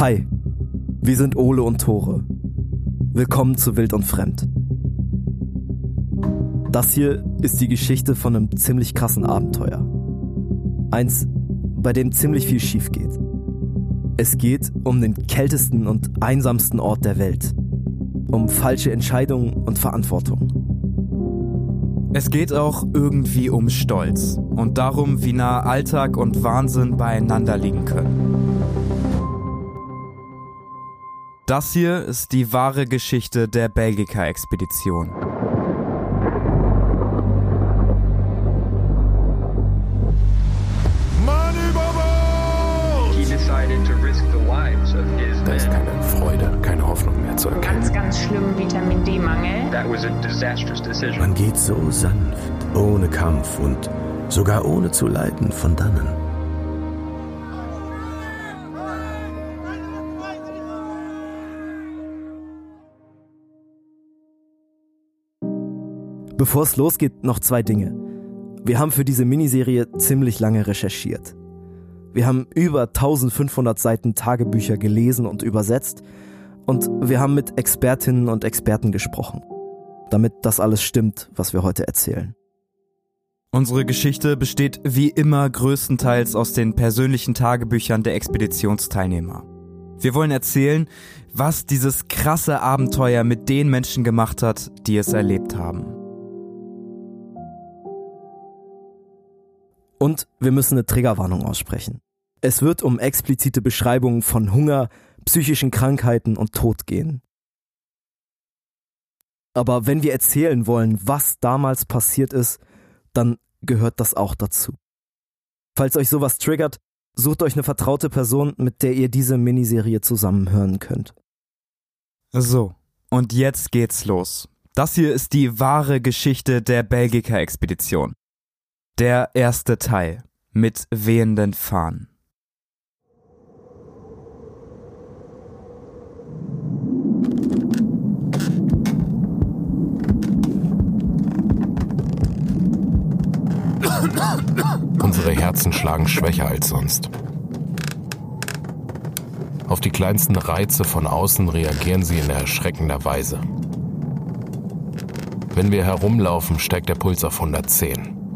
Hi, wir sind Ole und Tore. Willkommen zu Wild und Fremd. Das hier ist die Geschichte von einem ziemlich krassen Abenteuer. Eins, bei dem ziemlich viel schief geht. Es geht um den kältesten und einsamsten Ort der Welt. Um falsche Entscheidungen und Verantwortung. Es geht auch irgendwie um Stolz und darum, wie nah Alltag und Wahnsinn beieinander liegen können. Das hier ist die wahre Geschichte der Belgica-Expedition. Da ist keine Freude, keine Hoffnung mehr zu erkennen. Ganz, ganz schlimmen Vitamin D-Mangel. Man geht so sanft, ohne Kampf und sogar ohne zu leiden von dannen. Bevor es losgeht, noch zwei Dinge. Wir haben für diese Miniserie ziemlich lange recherchiert. Wir haben über 1500 Seiten Tagebücher gelesen und übersetzt und wir haben mit Expertinnen und Experten gesprochen, damit das alles stimmt, was wir heute erzählen. Unsere Geschichte besteht wie immer größtenteils aus den persönlichen Tagebüchern der Expeditionsteilnehmer. Wir wollen erzählen, was dieses krasse Abenteuer mit den Menschen gemacht hat, die es erlebt haben. Und wir müssen eine Triggerwarnung aussprechen. Es wird um explizite Beschreibungen von Hunger, psychischen Krankheiten und Tod gehen. Aber wenn wir erzählen wollen, was damals passiert ist, dann gehört das auch dazu. Falls euch sowas triggert, sucht euch eine vertraute Person, mit der ihr diese Miniserie zusammen hören könnt. So, und jetzt geht's los. Das hier ist die wahre Geschichte der Belgica-Expedition. Der erste Teil mit wehenden Fahnen. Unsere Herzen schlagen schwächer als sonst. Auf die kleinsten Reize von außen reagieren sie in erschreckender Weise. Wenn wir herumlaufen, steigt der Puls auf 110.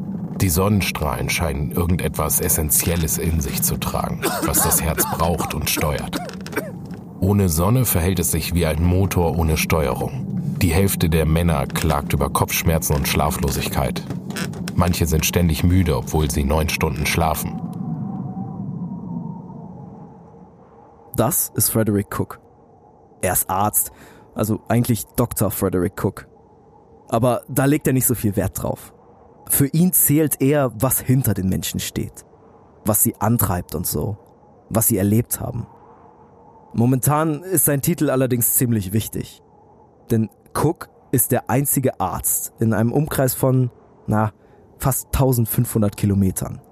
Die Sonnenstrahlen scheinen irgendetwas Essentielles in sich zu tragen, was das Herz braucht und steuert. Ohne Sonne verhält es sich wie ein Motor ohne Steuerung. Die Hälfte der Männer klagt über Kopfschmerzen und Schlaflosigkeit. Manche sind ständig müde, obwohl sie neun Stunden schlafen. Das ist Frederick Cook. Er ist Arzt, also eigentlich Dr. Frederick Cook. Aber da legt er nicht so viel Wert drauf. Für ihn zählt eher, was hinter den Menschen steht, was sie antreibt und so, was sie erlebt haben. Momentan ist sein Titel allerdings ziemlich wichtig. Denn Cook ist der einzige Arzt in einem Umkreis von, na, fast 1500 Kilometern.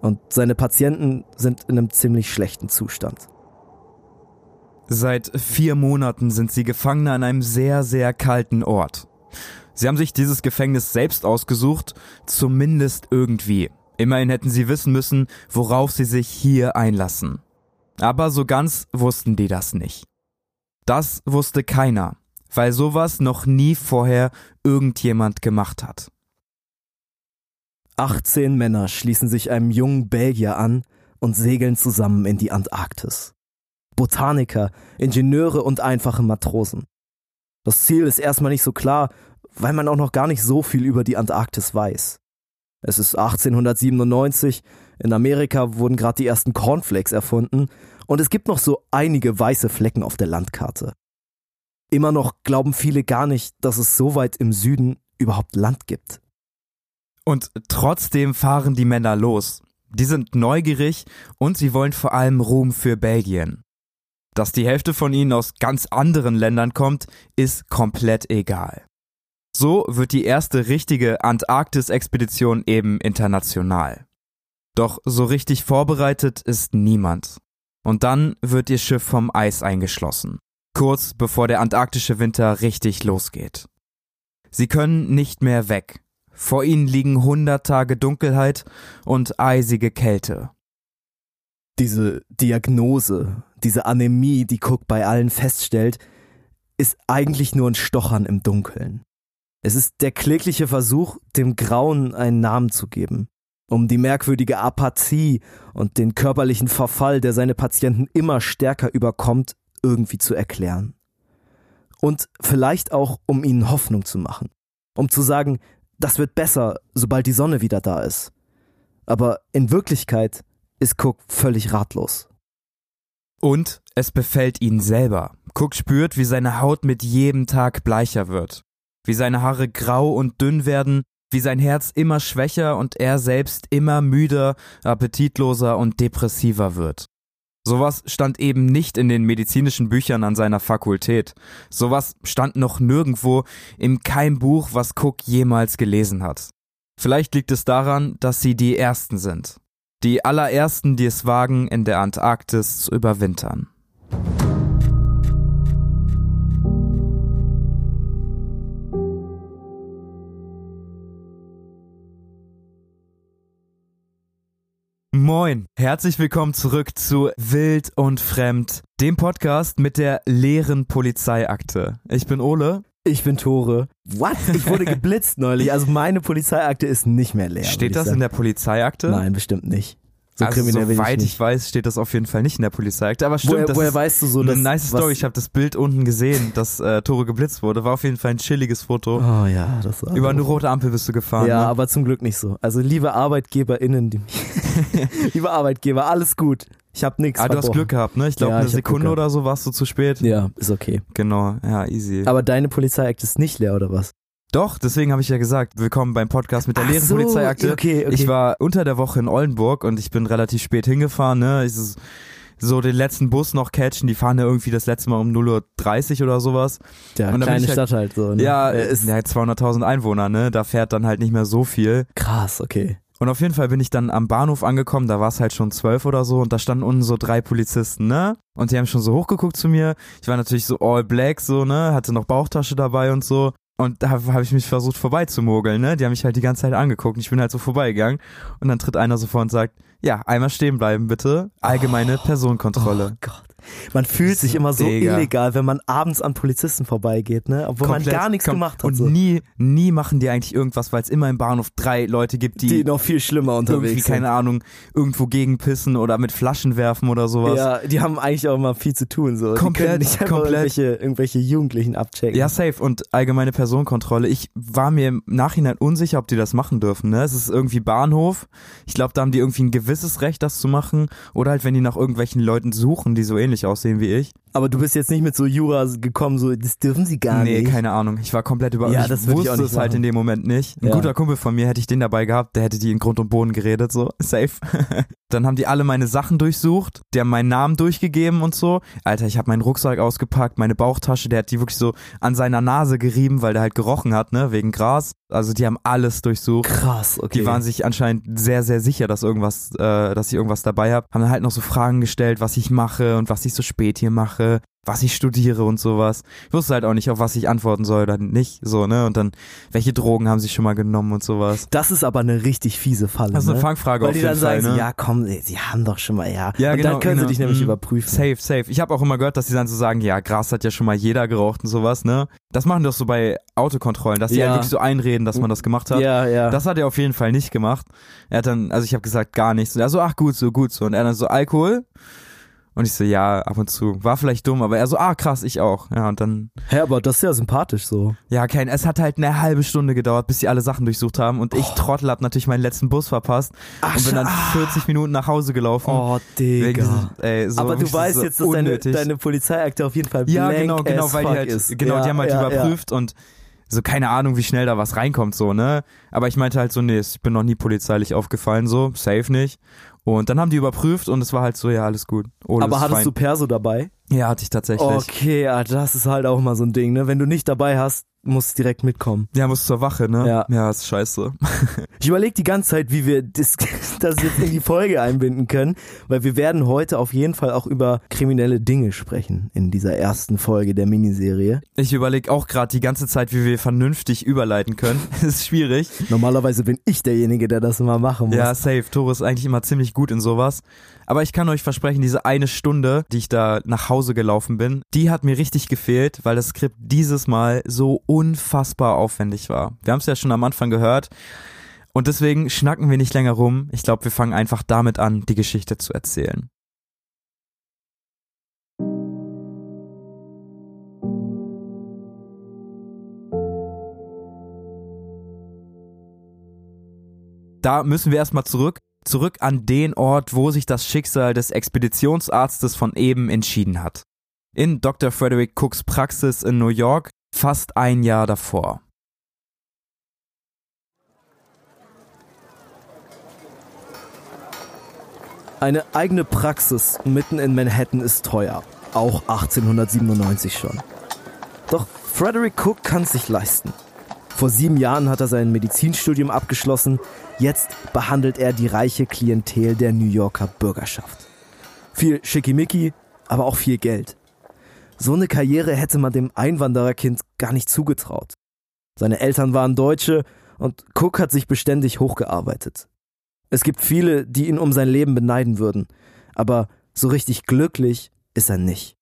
Und seine Patienten sind in einem ziemlich schlechten Zustand. Seit vier Monaten sind sie Gefangene an einem sehr, sehr kalten Ort. Sie haben sich dieses Gefängnis selbst ausgesucht, zumindest irgendwie. Immerhin hätten sie wissen müssen, worauf sie sich hier einlassen. Aber so ganz wussten die das nicht. Das wusste keiner, weil sowas noch nie vorher irgendjemand gemacht hat. 18 Männer schließen sich einem jungen Belgier an und segeln zusammen in die Antarktis. Botaniker, Ingenieure und einfache Matrosen. Das Ziel ist erstmal nicht so klar, weil man auch noch gar nicht so viel über die Antarktis weiß. Es ist 1897, in Amerika wurden gerade die ersten Cornflakes erfunden und es gibt noch so einige weiße Flecken auf der Landkarte. Immer noch glauben viele gar nicht, dass es so weit im Süden überhaupt Land gibt. Und trotzdem fahren die Männer los. Die sind neugierig und sie wollen vor allem Ruhm für Belgien. Dass die Hälfte von ihnen aus ganz anderen Ländern kommt, ist komplett egal. So wird die erste richtige Antarktis-Expedition eben international. Doch so richtig vorbereitet ist niemand. Und dann wird ihr Schiff vom Eis eingeschlossen, kurz bevor der antarktische Winter richtig losgeht. Sie können nicht mehr weg, vor ihnen liegen hundert Tage Dunkelheit und eisige Kälte. Diese Diagnose, diese Anämie, die Cook bei allen feststellt, ist eigentlich nur ein Stochern im Dunkeln. Es ist der klägliche Versuch, dem Grauen einen Namen zu geben, um die merkwürdige Apathie und den körperlichen Verfall, der seine Patienten immer stärker überkommt, irgendwie zu erklären. Und vielleicht auch, um ihnen Hoffnung zu machen. Um zu sagen, das wird besser, sobald die Sonne wieder da ist. Aber in Wirklichkeit ist Cook völlig ratlos. Und es befällt ihn selber. Cook spürt, wie seine Haut mit jedem Tag bleicher wird, wie seine Haare grau und dünn werden, wie sein Herz immer schwächer und er selbst immer müder, appetitloser und depressiver wird. Sowas stand eben nicht in den medizinischen Büchern an seiner Fakultät. Sowas stand noch nirgendwo in keinem Buch, was Cook jemals gelesen hat. Vielleicht liegt es daran, dass sie die Ersten sind. Die allerersten, die es wagen, in der Antarktis zu überwintern. Moin, herzlich willkommen zurück zu Wild und Fremd, dem Podcast mit der leeren Polizeiakte. Ich bin Ole. Ich bin Tore. What? Ich wurde geblitzt neulich. Also meine Polizeiakte ist nicht mehr leer. Steht das in der Polizeiakte? Nein, bestimmt nicht. So also soweit ich, ich, weiß, steht das auf jeden Fall nicht in der Polizeiakte. Aber stimmt, woher, das woher ist weißt du so, eine nice Story. Ich habe das Bild unten gesehen, dass äh, Tore geblitzt wurde. War auf jeden Fall ein chilliges Foto. Oh ja, das war Über eine rote Ampel bist du gefahren. Ja, ne? aber zum Glück nicht so. Also liebe ArbeitgeberInnen, die liebe Arbeitgeber, alles gut. Ich habe nichts. Ah, du hast Glück gehabt, ne? Ich glaube, Ja, eine ich Sekunde oder so warst du zu spät. Ja, ist okay. Genau, ja, easy. Aber deine Polizeiakte ist nicht leer, oder was? Doch, deswegen habe ich ja gesagt, willkommen beim Podcast mit der Ach leeren so, Polizeiakte. okay, okay. Ich war unter der Woche in Oldenburg und ich bin relativ spät hingefahren, ne? Ich so den letzten Bus noch catchen, die fahren ja irgendwie das letzte Mal um 0.30 Uhr oder sowas. Ja, Und kleine halt- Stadt halt so. Ne? Ja, ist ist ja 200.000 Einwohner, ne? Da fährt dann halt nicht mehr so viel. krass, okay. Und auf jeden Fall bin ich dann am Bahnhof angekommen, da war es halt schon zwölf oder so und da standen unten so drei Polizisten, ne? Und die haben schon so hochgeguckt zu mir. Ich war natürlich so all black, so, ne? Hatte noch Bauchtasche dabei und so. Und da habe hab ich mich versucht vorbeizumoggeln, ne? Die haben mich halt die ganze Zeit angeguckt und ich bin halt so vorbeigegangen. Und dann tritt einer so vor und sagt, ja, einmal stehen bleiben bitte. Allgemeine Personenkontrolle. Oh Gott. Man fühlt sich immer so Digga. illegal, wenn man abends an Polizisten vorbeigeht, ne? Obwohl man Komplett gar nichts gemacht hat. Und so. nie, nie machen die eigentlich irgendwas, weil es immer im Bahnhof drei Leute gibt, die, die noch viel schlimmer irgendwie, unterwegs sind. keine Ahnung, irgendwo gegenpissen oder mit Flaschen werfen oder sowas. Ja, die haben eigentlich auch immer viel zu tun. So. Komplett, die nicht komplett. Irgendwelche, irgendwelche Jugendlichen abchecken. Ja, safe. Und allgemeine Personenkontrolle. Ich war mir im Nachhinein unsicher, ob die das machen dürfen. Ne? Es ist irgendwie Bahnhof. Ich glaube, da haben die irgendwie ein gewisses Recht, das zu machen. Oder halt, wenn die nach irgendwelchen Leuten suchen, die so ähnlich aussehen wie ich. Aber du bist jetzt nicht mit so Jura gekommen, so, das dürfen sie gar nee, nicht. keine Ahnung. Ich war komplett über. Ja, ich das würd ich wusste auch nicht es halt in dem Moment nicht. Ein Ja. guter Kumpel von mir hätte ich den dabei gehabt, der hätte die in Grund und Boden geredet, so safe. Dann haben die alle meine Sachen durchsucht, die haben meinen Namen durchgegeben und so. Alter, ich habe meinen Rucksack ausgepackt, meine Bauchtasche, der hat die wirklich so an seiner Nase gerieben, weil der halt gerochen hat, ne, wegen Gras. Also die haben alles durchsucht. Krass, okay. Die waren sich anscheinend sehr, sehr sicher, dass irgendwas, äh, dass ich irgendwas dabei habe. Haben dann halt noch so Fragen gestellt, was ich mache und was ich so spät hier mache, was ich studiere und sowas. Ich wusste halt auch nicht, auf was ich antworten soll oder nicht, so, ne? Und dann, welche Drogen haben sie schon mal genommen und sowas. das ist aber eine richtig fiese Falle. Das ist eine ne? Fangfrage Weil auf die jeden dann Fall, sagen, ne? ja komm, sie haben doch schon mal, ja. Ja, Und genau, dann können genau. sie dich nämlich Mhm. überprüfen. Safe, safe. Ich habe auch immer gehört, dass sie dann so sagen, ja, Gras hat ja schon mal jeder geraucht und sowas, ne? Das machen die doch so bei Autokontrollen, dass die Ja. halt wirklich so einreden, dass man das gemacht hat. Ja, ja. Das hat er auf jeden Fall nicht gemacht. Er hat dann, also ich habe gesagt, gar nichts. Und er so, ach gut so, gut so. Und er dann so, Alkohol? Und ich so, ja, ab und zu. War vielleicht dumm, aber er so, ah krass, ich auch. Ja, und dann, Hä, aber das ist ja sympathisch so. ja, kein, es hat halt eine halbe Stunde gedauert, bis sie alle Sachen durchsucht haben. Und ich Trottel hab natürlich meinen letzten Bus verpasst Ach, und bin dann scha- 40 Minuten nach Hause gelaufen. Oh, Digga. ey, so aber du weißt so jetzt, dass deine, unnötig. deine Polizeiakte auf jeden Fall Ja, blank genau, genau, as weil die halt, ist. genau, ja, die haben halt ja, überprüft und so keine Ahnung, wie schnell da was reinkommt, so, ne? Aber ich meinte halt so, nee, ich bin noch nie polizeilich aufgefallen, so, safe nicht. Und dann haben die überprüft und es war halt so, ja, alles gut. Oh. Aber hattest fein. du Perso dabei? Ja, hatte ich tatsächlich. Okay, ja, das ist halt auch mal so ein Ding, ne? Wenn du nicht dabei hast, muss direkt mitkommen. Ja, muss zur Wache, ne? Ja. Ja, ist scheiße. Ich überlege die ganze Zeit, wie wir das, das jetzt in die Folge einbinden können, weil wir werden heute auf jeden Fall auch über kriminelle Dinge sprechen in dieser ersten Folge der Miniserie. Ich überlege auch gerade die ganze Zeit, wie wir vernünftig überleiten können. ist schwierig. Normalerweise bin ich derjenige, der das immer machen muss. Ja, safe. Tore ist eigentlich immer ziemlich gut in sowas. Aber ich kann euch versprechen, diese eine Stunde, die ich da nach Hause gelaufen bin, die hat mir richtig gefehlt, weil das Skript dieses Mal so unfassbar aufwendig war. Wir haben es ja schon am Anfang gehört. Und deswegen schnacken wir nicht länger rum. Ich glaube, wir fangen einfach damit an, die Geschichte zu erzählen. Da müssen wir erstmal zurück, zurück an den Ort, wo sich das Schicksal des Expeditionsarztes von eben entschieden hat. In Dr. Frederick Cooks Praxis in New York, fast ein Jahr davor. Eine eigene Praxis mitten in Manhattan ist teuer. Auch 1897 schon. Doch Frederick Cook kann es sich leisten. Vor sieben Jahren hat er sein Medizinstudium abgeschlossen. Jetzt behandelt er die reiche Klientel der New Yorker Bürgerschaft. Viel Schickimicki, aber auch viel Geld. So eine Karriere hätte man dem Einwandererkind gar nicht zugetraut. Seine Eltern waren Deutsche und Cook hat sich beständig hochgearbeitet. Es gibt viele, die ihn um sein Leben beneiden würden, aber so richtig glücklich ist er nicht.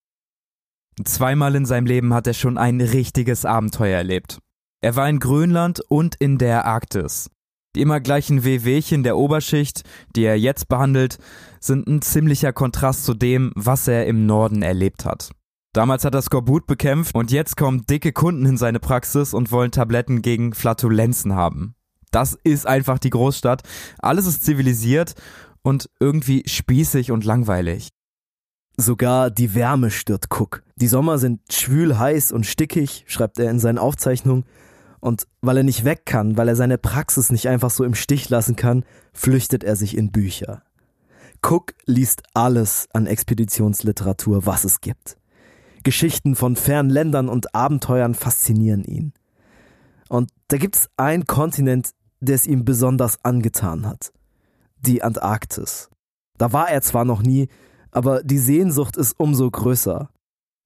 Zweimal in seinem Leben hat er schon ein richtiges Abenteuer erlebt. Er war in Grönland und in der Arktis. Die immer gleichen Wehwehchen der Oberschicht, die er jetzt behandelt, sind ein ziemlicher Kontrast zu dem, was er im Norden erlebt hat. Damals hat er Skorbut bekämpft und jetzt kommen dicke Kunden in seine Praxis und wollen Tabletten gegen Flatulenzen haben. Das ist einfach die Großstadt. Alles ist zivilisiert und irgendwie spießig und langweilig. Sogar die Wärme stört Cook. Die Sommer sind schwül, heiß und stickig, schreibt er in seinen Aufzeichnungen. Und weil er nicht weg kann, weil er seine Praxis nicht einfach so im Stich lassen kann, flüchtet er sich in Bücher. Cook liest alles an Expeditionsliteratur, was es gibt. Geschichten von fernen Ländern und Abenteuern faszinieren ihn. Und da gibt's einen Kontinent, der es ihm besonders angetan hat. Die Antarktis. Da war er zwar noch nie, aber die Sehnsucht ist umso größer.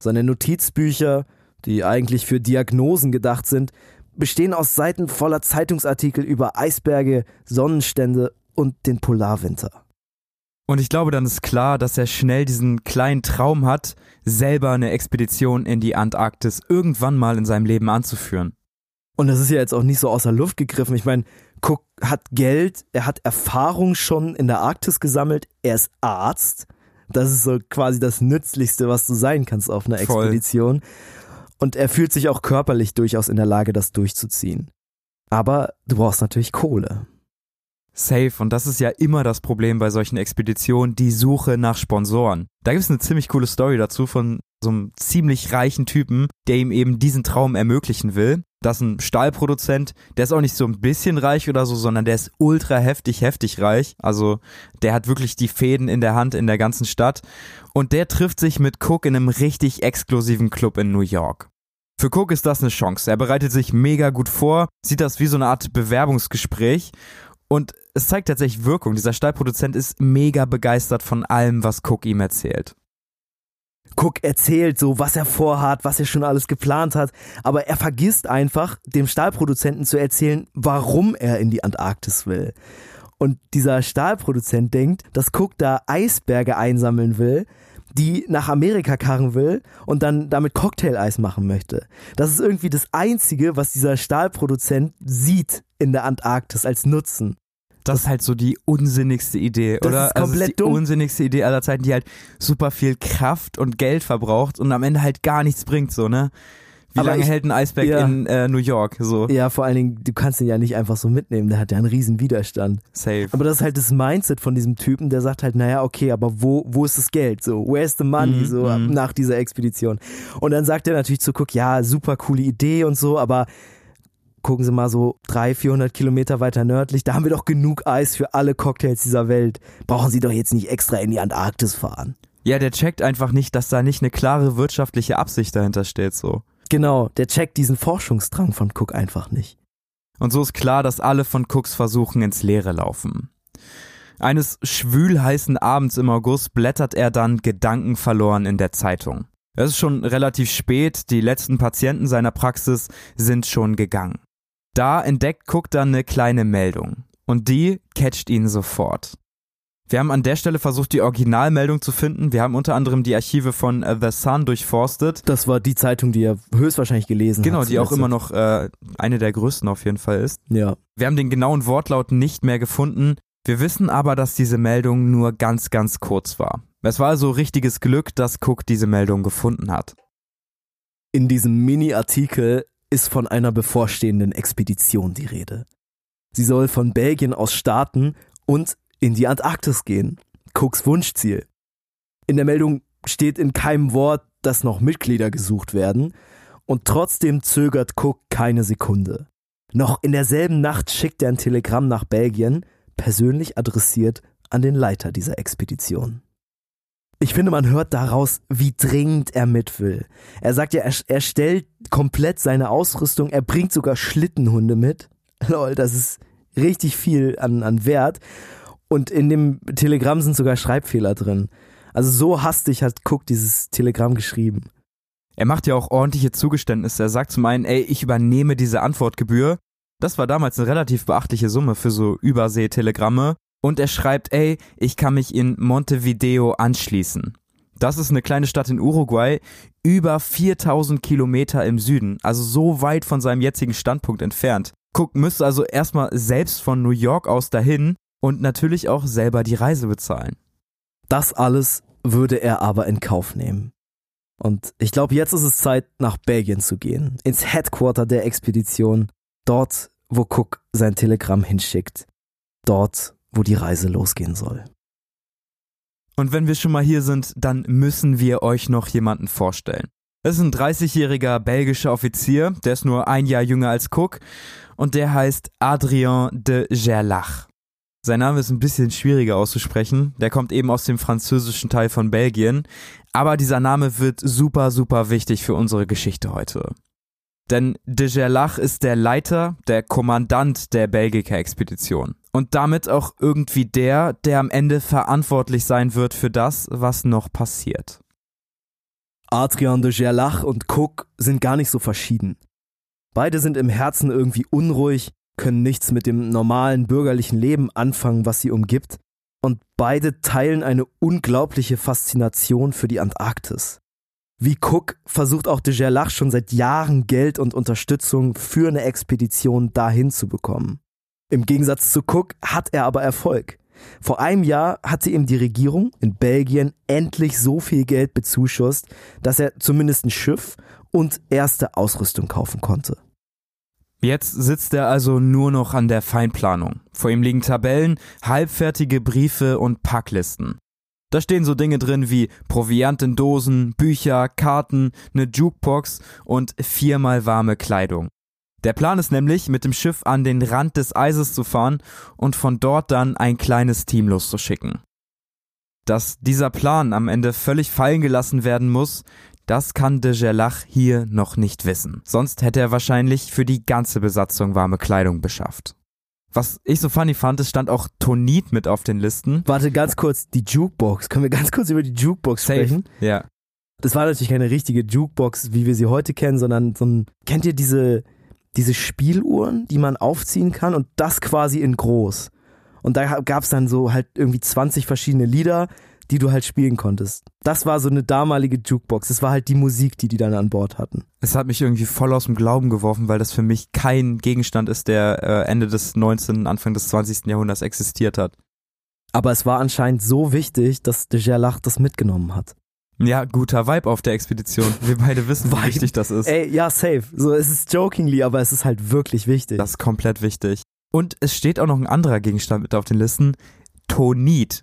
Seine Notizbücher, die eigentlich für Diagnosen gedacht sind, bestehen aus Seiten voller Zeitungsartikel über Eisberge, Sonnenstände und den Polarwinter. Und ich glaube, dann ist klar, dass er schnell diesen kleinen Traum hat, selber eine Expedition in die Antarktis irgendwann mal in seinem Leben anzuführen. Und das ist ja jetzt auch nicht so außer Luft gegriffen. Ich meine, Cook hat Geld, er hat Erfahrung schon in der Arktis gesammelt, er ist Arzt. Das ist so quasi das Nützlichste, was du sein kannst auf einer Voll. Und er fühlt sich auch körperlich durchaus in der Lage, das durchzuziehen. Aber du brauchst natürlich Kohle. Safe. Und das ist ja immer das Problem bei solchen Expeditionen, die Suche nach Sponsoren. Da gibt es eine ziemlich coole Story dazu von so einem ziemlich reichen Typen, der ihm eben diesen Traum ermöglichen will. Das ist ein Stahlproduzent, der ist auch nicht so ein bisschen reich oder so, sondern der ist ultra heftig, heftig reich. Also der hat wirklich die Fäden in der Hand in der ganzen Stadt. Und der trifft sich mit Cook in einem richtig exklusiven Club in New York. Für Cook ist das eine Chance. Er bereitet sich mega gut vor, sieht das wie so eine Art Bewerbungsgespräch und es zeigt tatsächlich Wirkung. Dieser Stahlproduzent ist mega begeistert von allem, was Cook ihm erzählt. Cook erzählt so, was er vorhat, was er schon alles geplant hat, aber er vergisst einfach, dem Stahlproduzenten zu erzählen, warum er in die Antarktis will. Und dieser Stahlproduzent denkt, dass Cook da Eisberge einsammeln will, die nach Amerika karren will und dann damit Cocktail-Eis machen möchte. Das ist irgendwie das Einzige, was dieser Stahlproduzent sieht in der Antarktis als Nutzen. Das ist halt so die unsinnigste Idee, Das oder? ist komplett also das ist die dumm. unsinnigste Idee aller Zeiten, die halt super viel Kraft und Geld verbraucht und am Ende halt gar nichts bringt, so, ne? Wie Aber lange ich- hält ein Eisberg ja. in äh, New York, so? Ja, vor allen Dingen, du kannst ihn ja nicht einfach so mitnehmen, der hat ja einen riesen Widerstand. Safe. Aber das ist halt das Mindset von diesem Typen, der sagt halt, naja, okay, aber wo, wo ist das Geld? So, where's the money? Mhm, so, mhm. nach dieser Expedition. Und dann sagt er natürlich zu Cook, ja, super coole Idee und so, aber gucken Sie mal so 300, 400 Kilometer weiter nördlich, da haben wir doch genug Eis für alle Cocktails dieser Welt. Brauchen Sie doch jetzt nicht extra in die Antarktis fahren. Ja, der checkt einfach nicht, dass da nicht eine klare wirtschaftliche Absicht dahinter steht, so. Genau, der checkt diesen Forschungsdrang von Cook einfach nicht. Und so ist klar, dass alle von Cooks Versuchen ins Leere laufen. Eines schwülheißen Abends im August blättert er dann gedankenverloren in der Zeitung. Es ist schon relativ spät, die letzten Patienten seiner Praxis sind schon gegangen. Da entdeckt Cook dann eine kleine Meldung. Und die catcht ihn sofort. Wir haben an der Stelle versucht, die Originalmeldung zu finden. Wir haben unter anderem die Archive von äh, The Sun durchforstet. Das war die Zeitung, die er höchstwahrscheinlich gelesen Genau, hat. die auch immer noch äh, eine der größten auf jeden Fall ist. Ja. Wir haben den genauen Wortlaut nicht mehr gefunden. Wir wissen aber, dass diese Meldung nur ganz, ganz kurz war. Es war also richtiges Glück, dass Cook diese Meldung gefunden hat. In diesem Mini-Artikel ist von einer bevorstehenden Expedition die Rede. Sie soll von Belgien aus starten und in die Antarktis gehen. Cooks Wunschziel. In der Meldung steht in keinem Wort, dass noch Mitglieder gesucht werden, und trotzdem zögert Cook keine Sekunde. Noch in derselben Nacht schickt er ein Telegramm nach Belgien, persönlich adressiert an den Leiter dieser Expedition. Ich finde, man hört daraus, wie dringend er mit will. Er sagt ja, er, er stellt komplett seine Ausrüstung, er bringt sogar Schlittenhunde mit. Lol, das ist richtig viel an, an Wert. Und in dem Telegramm sind sogar Schreibfehler drin. Also so hastig hat Cook dieses Telegramm geschrieben. Er macht ja auch ordentliche Zugeständnisse. Er sagt zum einen, ey, ich übernehme diese Antwortgebühr. Das war damals eine relativ beachtliche Summe für so Überseetelegramme. Und er schreibt, ey, ich kann mich in Montevideo anschließen. Das ist eine kleine Stadt in Uruguay, über 4000 Kilometer im Süden, also so weit von seinem jetzigen Standpunkt entfernt. Cook müsste also erstmal selbst von New York aus dahin und natürlich auch selber die Reise bezahlen. Das alles würde er aber in Kauf nehmen. Und ich glaube, jetzt ist es Zeit, nach Belgien zu gehen, ins Headquarter der Expedition, dort, wo Cook sein Telegramm hinschickt, dort, wo die Reise losgehen soll. Und wenn wir schon mal hier sind, dann müssen wir euch noch jemanden vorstellen. Das ist ein 30-jähriger belgischer Offizier, der ist nur ein Jahr jünger als Cook und der heißt Adrien de Gerlach. Sein Name ist ein bisschen schwieriger auszusprechen, der kommt eben aus dem französischen Teil von Belgien, aber dieser Name wird super, super wichtig für unsere Geschichte heute. Denn de Gerlach ist der Leiter, der Kommandant der Belgica-Expedition. Und damit auch irgendwie der, der am Ende verantwortlich sein wird für das, was noch passiert. Adrian de Gerlach und Cook sind gar nicht so verschieden. Beide sind im Herzen irgendwie unruhig, können nichts mit dem normalen bürgerlichen Leben anfangen, was sie umgibt, und beide teilen eine unglaubliche Faszination für die Antarktis. Wie Cook versucht auch de Gerlach schon seit Jahren Geld und Unterstützung für eine Expedition dahin zu bekommen. Im Gegensatz zu Cook hat er aber Erfolg. Vor einem Jahr hatte ihm die Regierung in Belgien endlich so viel Geld bezuschusst, dass er zumindest ein Schiff und erste Ausrüstung kaufen konnte. Jetzt sitzt er also nur noch an der Feinplanung. Vor ihm liegen Tabellen, halbfertige Briefe und Packlisten. Da stehen so Dinge drin wie Proviant in Dosen, Bücher, Karten, eine Jukebox und viermal warme Kleidung. Der Plan ist nämlich, mit dem Schiff an den Rand des Eises zu fahren und von dort dann ein kleines Team loszuschicken. Dass dieser Plan am Ende völlig fallen gelassen werden muss, das kann de Gerlach hier noch nicht wissen. Sonst hätte er wahrscheinlich für die ganze Besatzung warme Kleidung beschafft. Was ich so funny fand, es stand auch Tonit mit auf den Listen. Warte ganz kurz, die Jukebox. Können wir ganz kurz über die Jukebox sprechen? Ja. Das war natürlich keine richtige Jukebox, wie wir sie heute kennen, sondern so ein, kennt ihr diese, diese Spieluhren, die man aufziehen kann und das quasi in groß. Und da gab's dann so halt irgendwie 20 verschiedene Lieder, die du halt spielen konntest. Das war so eine damalige Jukebox. Das war halt die Musik, die die dann an Bord hatten. Es hat mich irgendwie voll aus dem Glauben geworfen, weil das für mich kein Gegenstand ist, der äh, Ende des 19., Anfang des 20. Jahrhunderts existiert hat. Aber es war anscheinend so wichtig, dass de Gerlach das mitgenommen hat. Ja, guter Vibe auf der Expedition. Wir beide wissen, wie wichtig das ist. Ey, ja, safe. So, es ist jokingly, aber es ist halt wirklich wichtig. Das ist komplett wichtig. Und es steht auch noch ein anderer Gegenstand mit auf den Listen. Tonit.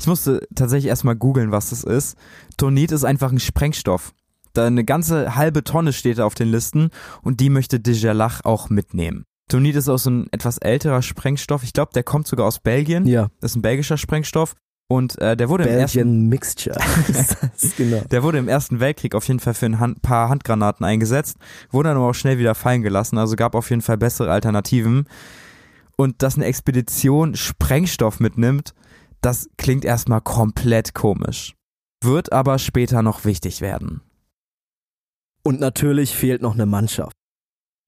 Ich musste tatsächlich erstmal googeln, was das ist. Tonit ist einfach ein Sprengstoff. Da eine ganze halbe Tonne steht da auf den Listen und die möchte de Gerlach auch mitnehmen. Tonit ist auch so ein etwas älterer Sprengstoff. Ich glaube, der kommt sogar aus Belgien. ja. Das ist ein belgischer Sprengstoff. Und äh, der wurde im Belgian ersten, Mixture. genau. der wurde im Ersten Weltkrieg auf jeden Fall für ein Hand, paar Handgranaten eingesetzt, wurde dann aber auch schnell wieder fallen gelassen, also gab auf jeden Fall bessere Alternativen. Und dass eine Expedition Sprengstoff mitnimmt, das klingt erstmal komplett komisch. Wird aber später noch wichtig werden. Und natürlich fehlt noch eine Mannschaft.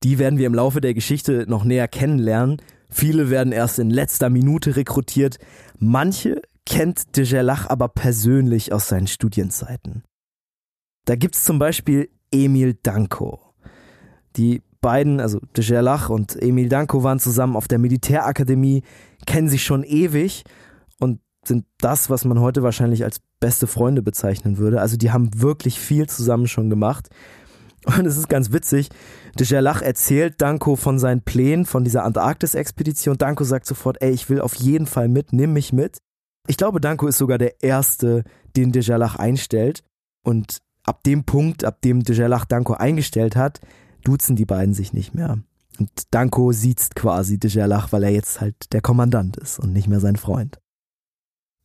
Die werden wir im Laufe der Geschichte noch näher kennenlernen. Viele werden erst in letzter Minute rekrutiert. Manche kennt de Gerlach aber persönlich aus seinen Studienzeiten. Da gibt's zum Beispiel Emil Danko. Die beiden, also de Gerlach und Emil Danko, waren zusammen auf der Militärakademie, kennen sich schon ewig und sind das, was man heute wahrscheinlich als beste Freunde bezeichnen würde. Also die haben wirklich viel zusammen schon gemacht. Und es ist ganz witzig, de Gerlach erzählt Danko von seinen Plänen, von dieser Antarktis-Expedition. Danko sagt sofort, ey, ich will auf jeden Fall mit, nimm mich mit. Ich glaube, Danko ist sogar der Erste, den de Gerlach einstellt. Und ab dem Punkt, ab dem de Gerlach Danko eingestellt hat, duzen die beiden sich nicht mehr. Und Danko sieht quasi de Gerlach, weil er jetzt halt der Kommandant ist und nicht mehr sein Freund.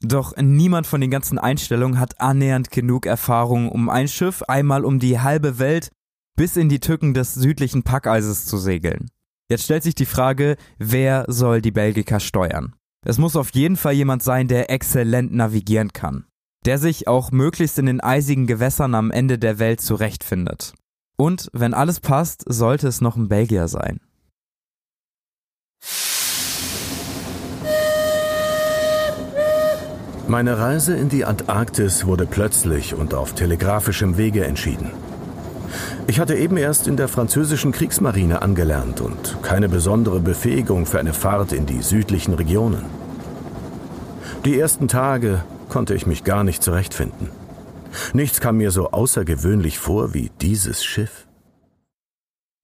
Doch niemand von den ganzen Einstellungen hat annähernd genug Erfahrung, um ein Schiff einmal um die halbe Welt bis in die Tücken des südlichen Packeises zu segeln. Jetzt stellt sich die Frage, wer soll die Belgica steuern? Es muss auf jeden Fall jemand sein, der exzellent navigieren kann, der sich auch möglichst in den eisigen Gewässern am Ende der Welt zurechtfindet. Und wenn alles passt, sollte es noch ein Belgier sein. Meine Reise in die Antarktis wurde plötzlich und auf telegrafischem Wege entschieden. Ich hatte eben erst in der französischen Kriegsmarine angelernt und keine besondere Befähigung für eine Fahrt in die südlichen Regionen. Die ersten Tage konnte ich mich gar nicht zurechtfinden. Nichts kam mir so außergewöhnlich vor wie dieses Schiff.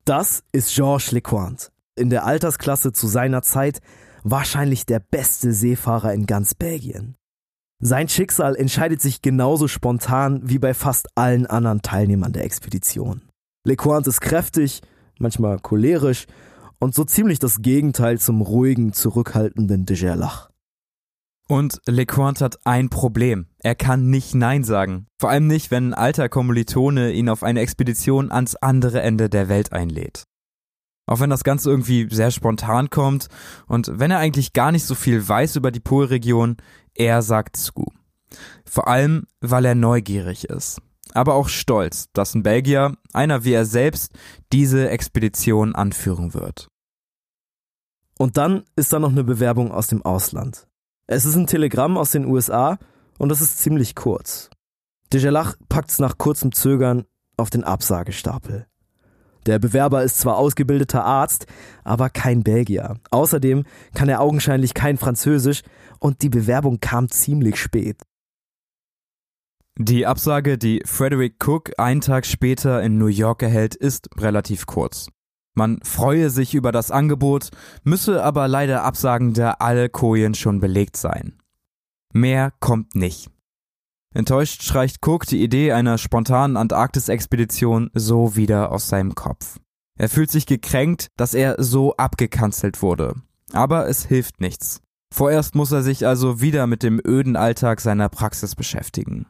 Das ist Georges Lecointe. In der Altersklasse zu seiner Zeit wahrscheinlich der beste Seefahrer in ganz Belgien. Sein Schicksal entscheidet sich genauso spontan wie bei fast allen anderen Teilnehmern der Expedition. Lecointe ist kräftig, manchmal cholerisch und so ziemlich das Gegenteil zum ruhigen, zurückhaltenden de Gerlach. Und Lecointe hat ein Problem. Er kann nicht Nein sagen. Vor allem nicht, wenn ein alter Kommilitone ihn auf eine Expedition ans andere Ende der Welt einlädt. Auch wenn das Ganze irgendwie sehr spontan kommt und wenn er eigentlich gar nicht so viel weiß über die Polregion, er sagt zu. Vor allem, weil er neugierig ist. Aber auch stolz, dass ein Belgier, einer wie er selbst, diese Expedition anführen wird. Und dann ist da noch eine Bewerbung aus dem Ausland. Es ist ein Telegramm aus den USA und das ist ziemlich kurz. Dejelach packt's nach kurzem Zögern auf den Absagestapel. Der Bewerber ist zwar ausgebildeter Arzt, aber kein Belgier. Außerdem kann er augenscheinlich kein Französisch und die Bewerbung kam ziemlich spät. Die Absage, die Frederick Cook einen Tag später in New York erhält, ist relativ kurz. Man freue sich über das Angebot, müsse aber leider absagen, da alle Kojen schon belegt seien. Mehr kommt nicht. Enttäuscht streicht Cook die Idee einer spontanen Antarktis-Expedition so wieder aus seinem Kopf. Er fühlt sich gekränkt, dass er so abgekanzelt wurde. Aber es hilft nichts. Vorerst muss er sich also wieder mit dem öden Alltag seiner Praxis beschäftigen.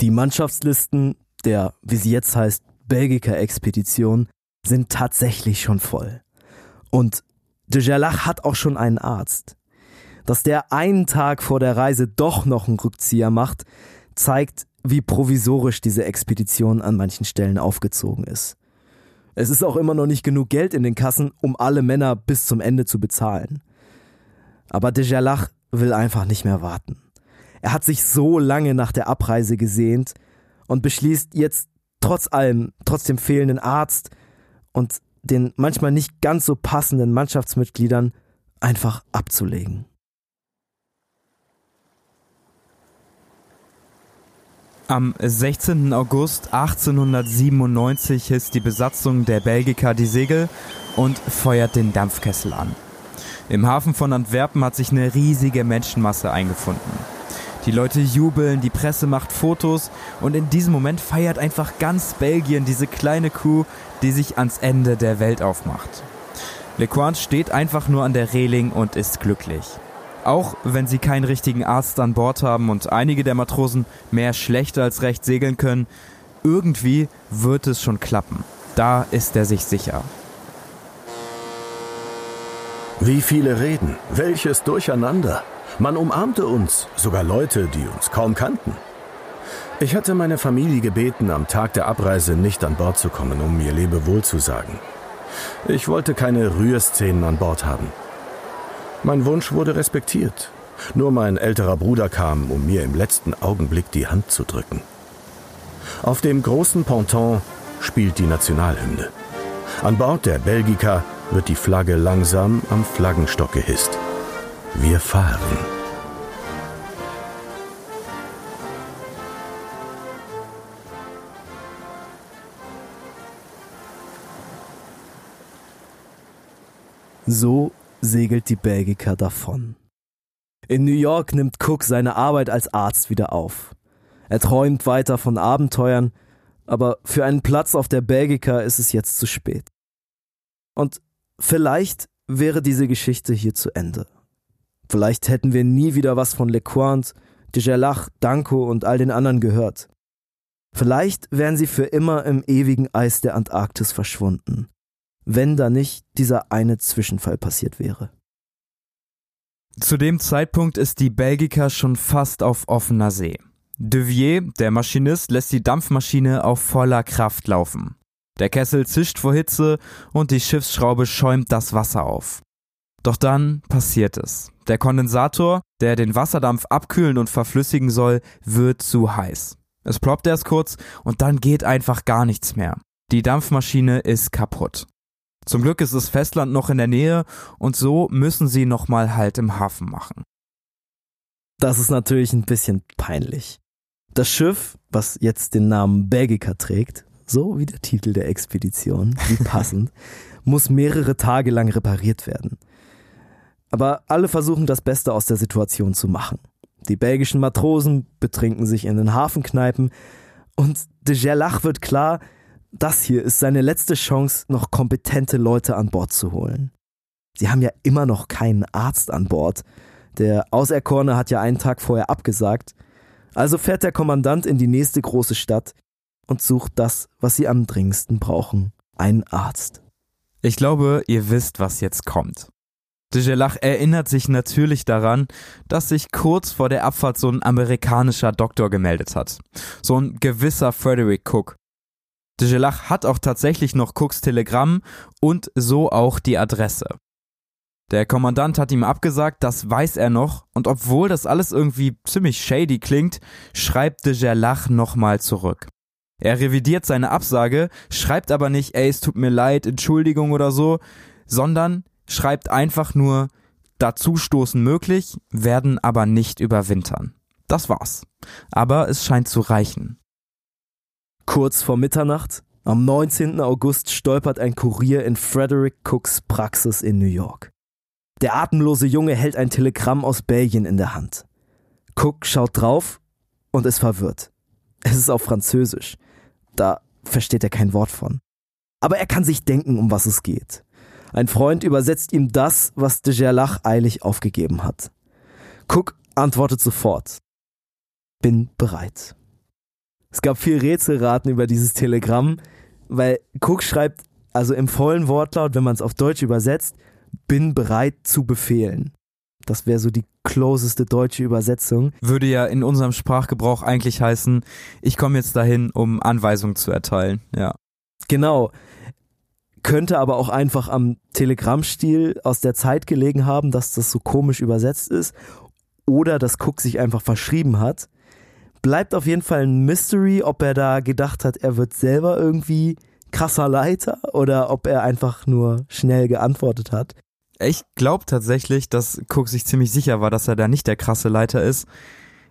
Die Mannschaftslisten der, wie sie jetzt heißt, Belgica-Expedition sind tatsächlich schon voll. Und de Gerlach hat auch schon einen Arzt. Dass der einen Tag vor der Reise doch noch einen Rückzieher macht, zeigt, wie provisorisch diese Expedition an manchen Stellen aufgezogen ist. Es ist auch immer noch nicht genug Geld in den Kassen, um alle Männer bis zum Ende zu bezahlen. Aber de Gerlach will einfach nicht mehr warten. Er hat sich so lange nach der Abreise gesehnt und beschließt jetzt trotz allem, trotz dem fehlenden Arzt und den manchmal nicht ganz so passenden Mannschaftsmitgliedern einfach abzulegen. Am 16. August 1897 hisst die Besatzung der Belgica die Segel und feuert den Dampfkessel an. Im Hafen von Antwerpen hat sich eine riesige Menschenmasse eingefunden. Die Leute jubeln, die Presse macht Fotos und in diesem Moment feiert einfach ganz Belgien diese kleine Crew, die sich ans Ende der Welt aufmacht. Lecointe steht einfach nur an der Reling und ist glücklich. Auch wenn sie keinen richtigen Arzt an Bord haben und einige der Matrosen mehr schlecht als recht segeln können, irgendwie wird es schon klappen. Da ist er sich sicher. Wie viele reden, welches Durcheinander. Man umarmte uns, sogar Leute, die uns kaum kannten. Ich hatte meine Familie gebeten, am Tag der Abreise nicht an Bord zu kommen, um mir Lebewohl zu sagen. Ich wollte keine Rührszenen an Bord haben. Mein Wunsch wurde respektiert. Nur mein älterer Bruder kam, um mir im letzten Augenblick die Hand zu drücken. Auf dem großen Ponton spielt die Nationalhymne. An Bord der Belgica wird die Flagge langsam am Flaggenstock gehisst. Wir fahren. So segelt die Belgica davon. In New York nimmt Cook seine Arbeit als Arzt wieder auf. Er träumt weiter von Abenteuern, aber für einen Platz auf der Belgica ist es jetzt zu spät. Und vielleicht wäre diese Geschichte hier zu Ende. Vielleicht hätten wir nie wieder was von LeCointe, de Gerlach, Danko und all den anderen gehört. Vielleicht wären sie für immer im ewigen Eis der Antarktis verschwunden wenn da nicht dieser eine Zwischenfall passiert wäre. Zu dem Zeitpunkt ist die Belgica schon fast auf offener See. Devier, der Maschinist, lässt die Dampfmaschine auf voller Kraft laufen. Der Kessel zischt vor Hitze und die Schiffsschraube schäumt das Wasser auf. Doch dann passiert es. Der Kondensator, der den Wasserdampf abkühlen und verflüssigen soll, wird zu heiß. Es ploppt erst kurz und dann geht einfach gar nichts mehr. Die Dampfmaschine ist kaputt. Zum Glück ist das Festland noch in der Nähe und so müssen sie nochmal Halt im Hafen machen. Das ist natürlich ein bisschen peinlich. Das Schiff, was jetzt den Namen Belgica trägt, so wie der Titel der Expedition, wie passend, muss mehrere Tage lang repariert werden. Aber alle versuchen das Beste aus der Situation zu machen. Die belgischen Matrosen betrinken sich in den Hafenkneipen und de Gerlach wird klar, das hier ist seine letzte Chance, noch kompetente Leute an Bord zu holen. Sie haben ja immer noch keinen Arzt an Bord. Der Auserkorene hat ja einen Tag vorher abgesagt. Also fährt der Kommandant in die nächste große Stadt und sucht das, was sie am dringendsten brauchen. Einen Arzt. Ich glaube, ihr wisst, was jetzt kommt. De Gelach erinnert sich natürlich daran, dass sich kurz vor der Abfahrt so ein amerikanischer Doktor gemeldet hat. So ein gewisser Frederick Cook. De Gelach hat auch tatsächlich noch Cooks Telegramm und so auch die Adresse. Der Kommandant hat ihm abgesagt, das weiß er noch, und obwohl das alles irgendwie ziemlich shady klingt, schreibt de Gerlach nochmal zurück. Er revidiert seine Absage, schreibt aber nicht, ey, es tut mir leid, Entschuldigung oder so, sondern schreibt einfach nur, dazustoßen möglich, werden aber nicht überwintern. Das war's. Aber es scheint zu reichen. Kurz vor Mitternacht, am 19. August, stolpert ein Kurier in Frederick Cooks Praxis in New York. Der atemlose Junge hält ein Telegramm aus Belgien in der Hand. Cook schaut drauf und ist verwirrt. Es ist auf Französisch. Da versteht er kein Wort von. Aber er kann sich denken, um was es geht. Ein Freund übersetzt ihm das, was de Gerlach eilig aufgegeben hat. Cook antwortet sofort. Bin bereit. Es gab viel Rätselraten über dieses Telegramm, weil Cook schreibt, also im vollen Wortlaut, wenn man es auf Deutsch übersetzt, bin bereit zu befehlen. Das wäre so die closeste deutsche Übersetzung. Würde ja in unserem Sprachgebrauch eigentlich heißen, ich komme jetzt dahin, um Anweisungen zu erteilen, ja. Genau. Könnte aber auch einfach am Telegrammstil aus der Zeit gelegen haben, dass das so komisch übersetzt ist. Oder dass Cook sich einfach verschrieben hat bleibt auf jeden Fall ein Mystery, ob er da gedacht hat, er wird selber irgendwie krasser Leiter oder ob er einfach nur schnell geantwortet hat. Ich glaube tatsächlich, dass Cook sich ziemlich sicher war, dass er da nicht der krasse Leiter ist.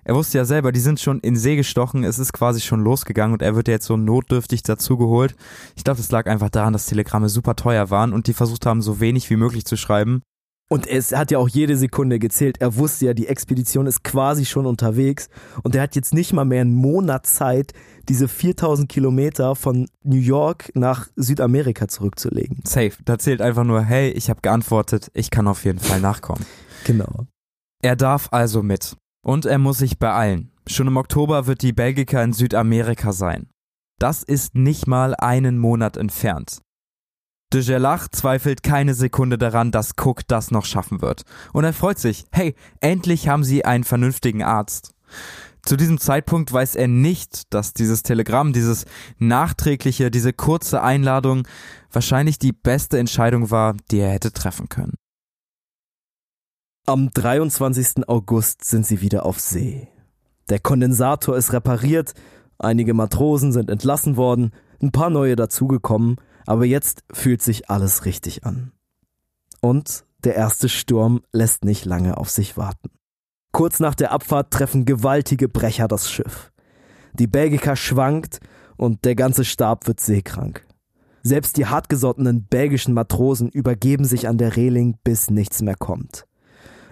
Er wusste ja selber, die sind schon in See gestochen, es ist quasi schon losgegangen und er wird jetzt so notdürftig dazugeholt. Ich glaube, das lag einfach daran, dass Telegramme super teuer waren und die versucht haben, so wenig wie möglich zu schreiben. Und es hat ja auch jede Sekunde gezählt. Er wusste ja, die Expedition ist quasi schon unterwegs und er hat jetzt nicht mal mehr einen Monat Zeit, diese 4000 Kilometer von New York nach Südamerika zurückzulegen. Safe. Da zählt einfach nur, hey, ich habe geantwortet, ich kann auf jeden Fall nachkommen. genau. Er darf also mit. Und er muss sich beeilen. Schon im Oktober wird die Belgica in Südamerika sein. Das ist nicht mal einen Monat entfernt. De Gerlach zweifelt keine Sekunde daran, dass Cook das noch schaffen wird. Und er freut sich, hey, endlich haben sie einen vernünftigen Arzt. Zu diesem Zeitpunkt weiß er nicht, dass dieses Telegramm, dieses nachträgliche, diese kurze Einladung wahrscheinlich die beste Entscheidung war, die er hätte treffen können. Am 23. August sind sie wieder auf See. Der Kondensator ist repariert, einige Matrosen sind entlassen worden, ein paar neue dazugekommen, aber jetzt fühlt sich alles richtig an. Und der erste Sturm lässt nicht lange auf sich warten. Kurz nach der Abfahrt treffen gewaltige Brecher das Schiff. Die Belgica schwankt und der ganze Stab wird seekrank. Selbst die hartgesottenen belgischen Matrosen übergeben sich an der Reling, bis nichts mehr kommt.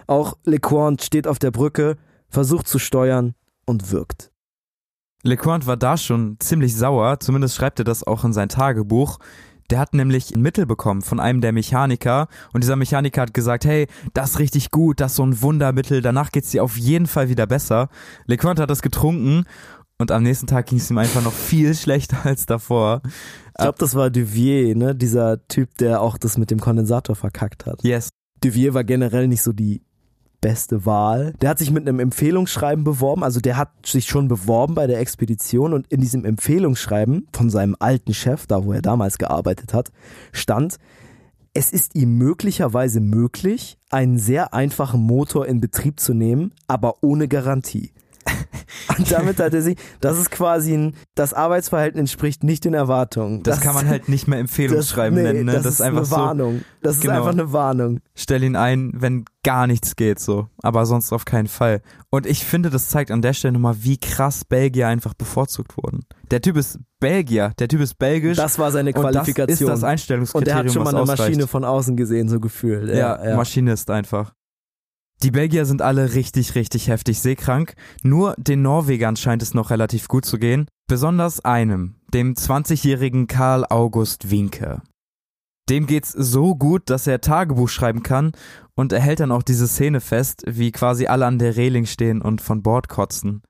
Auch Lecointe steht auf der Brücke, versucht zu steuern und wirkt. Lecointe war da schon ziemlich sauer, zumindest schreibt er das auch in sein Tagebuch. Der hat nämlich ein Mittel bekommen von einem der Mechaniker und dieser Mechaniker hat gesagt, hey, das ist richtig gut, das ist so ein Wundermittel, danach geht's dir auf jeden Fall wieder besser. LeQuant hat das getrunken und am nächsten Tag ging es ihm einfach noch viel schlechter als davor. Ich glaube, das war Duvier, ne? Dieser Typ, der auch das mit dem Kondensator verkackt hat. Yes. Duvier war generell nicht so die beste Wahl. Der hat sich mit einem Empfehlungsschreiben beworben, also der hat sich schon beworben bei der Expedition und in diesem Empfehlungsschreiben von seinem alten Chef, da wo er damals gearbeitet hat, stand, es ist ihm möglicherweise möglich, einen sehr einfachen Motor in Betrieb zu nehmen, aber ohne Garantie. Und damit hat er sich, das ist quasi ein, das Arbeitsverhältnis entspricht nicht den Erwartungen. Das, das kann man halt nicht mehr Empfehlungsschreiben das, nee, nennen, ne? Das, das ist, einfach eine Warnung. So, das genau. ist einfach eine Warnung. Stell ihn ein, wenn gar nichts geht, so. Aber sonst auf keinen Fall. Und ich finde, das zeigt an der Stelle nochmal, wie krass Belgier einfach bevorzugt wurden. Der Typ ist Belgier, der Typ ist belgisch. Das war seine Qualifikation. Und das ist das Einstellungskriterium. Und er hat schon mal eine Maschine ausreicht. von außen gesehen, so gefühlt. Ja, ja, Maschinist einfach. Die Belgier sind alle richtig, richtig heftig seekrank. Nur den Norwegern scheint es noch relativ gut zu gehen. Besonders einem, dem 20-jährigen Karl August Winke. Dem geht's so gut, dass er Tagebuch schreiben kann und er hält dann auch diese Szene fest, wie quasi alle an der Reling stehen und von Bord kotzen.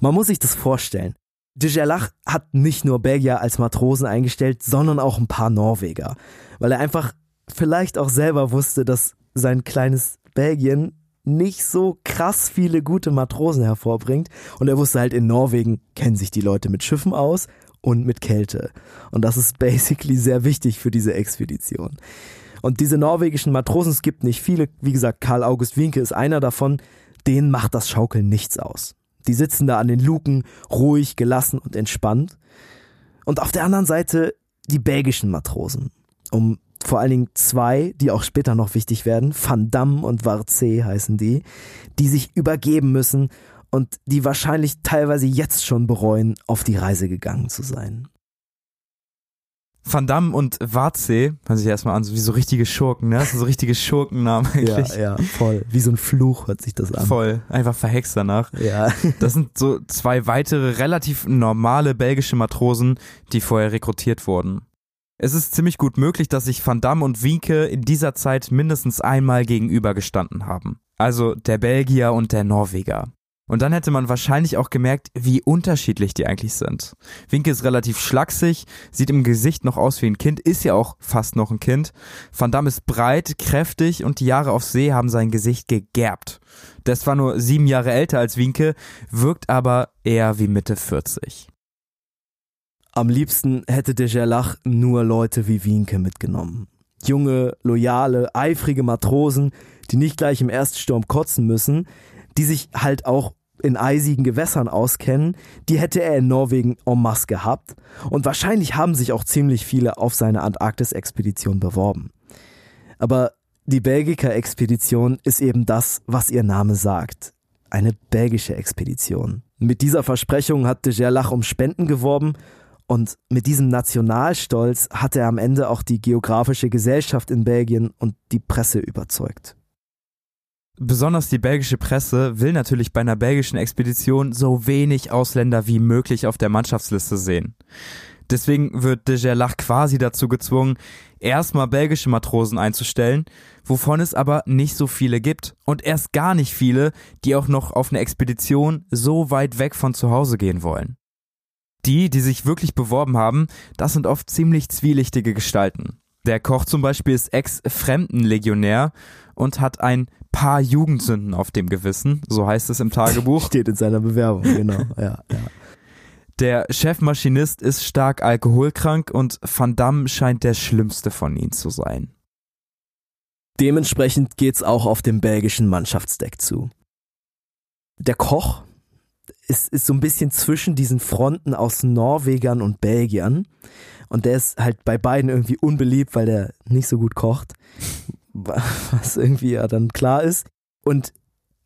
Man muss sich das vorstellen. De Gerlach hat nicht nur Belgier als Matrosen eingestellt, sondern auch ein paar Norweger, weil er einfach vielleicht auch selber wusste, dass sein kleines Belgien nicht so krass viele gute Matrosen hervorbringt. Und er wusste halt, in Norwegen kennen sich die Leute mit Schiffen aus und mit Kälte. Und das ist basically sehr wichtig für diese Expedition. Und diese norwegischen Matrosen, es gibt nicht viele, wie gesagt, Karl August Winke ist einer davon, denen macht das Schaukeln nichts aus. Die sitzen da an den Luken, ruhig, gelassen und entspannt. Und auf der anderen Seite die belgischen Matrosen. Um vor allen Dingen zwei, die auch später noch wichtig werden, Van Damme und Varze heißen die, die sich übergeben müssen und die wahrscheinlich teilweise jetzt schon bereuen, auf die Reise gegangen zu sein. Van Damme und Varze, hören sich erstmal an, so wie so richtige Schurken, ne? Das sind so richtige Schurkennamen eigentlich. Ja, ja, voll. Wie so ein Fluch hört sich das an. Voll. Einfach verhext danach. Ja. Das sind so zwei weitere relativ normale belgische Matrosen, die vorher rekrutiert wurden. Es ist ziemlich gut möglich, dass sich Van Damme und Wienke in dieser Zeit mindestens einmal gegenübergestanden haben. Also der Belgier und der Norweger. Und dann hätte man wahrscheinlich auch gemerkt, wie unterschiedlich die eigentlich sind. Winke ist relativ schlaksig, sieht im Gesicht noch aus wie ein Kind, ist ja auch fast noch ein Kind. Van Damme ist breit, kräftig und die Jahre auf See haben sein Gesicht gegerbt. Der ist zwar nur sieben Jahre älter als Winke, wirkt aber eher wie Mitte 40. Am liebsten hätte de Gerlach nur Leute wie Wienke mitgenommen. Junge, loyale, eifrige Matrosen, die nicht gleich im ersten Sturm kotzen müssen, die sich halt auch in eisigen Gewässern auskennen, die hätte er in Norwegen en masse gehabt und wahrscheinlich haben sich auch ziemlich viele auf seine Antarktis-Expedition beworben. Aber die Belgica-Expedition ist eben das, was ihr Name sagt. Eine belgische Expedition. Mit dieser Versprechung hat de Gerlach um Spenden geworben und mit diesem Nationalstolz hat er am Ende auch die geografische Gesellschaft in Belgien und die Presse überzeugt. Besonders die belgische Presse will natürlich bei einer belgischen Expedition so wenig Ausländer wie möglich auf der Mannschaftsliste sehen. Deswegen wird de Gerlach quasi dazu gezwungen, erstmal belgische Matrosen einzustellen, wovon es aber nicht so viele gibt. Und erst gar nicht viele, die auch noch auf eine Expedition so weit weg von zu Hause gehen wollen. Die, die sich wirklich beworben haben, das sind oft ziemlich zwielichtige Gestalten. Der Koch zum Beispiel ist Ex-Fremdenlegionär und hat ein paar Jugendsünden auf dem Gewissen, so heißt es im Tagebuch. Steht in seiner Bewerbung, genau. ja, ja. Der Chefmaschinist ist stark alkoholkrank und Van Damme scheint der schlimmste von ihnen zu sein. Dementsprechend geht's auch auf dem belgischen Mannschaftsdeck zu. Der Koch ist, ist so ein bisschen zwischen diesen Fronten aus Norwegern und Belgiern. Und der ist halt bei beiden irgendwie unbeliebt, weil der nicht so gut kocht. Was irgendwie ja dann klar ist. Und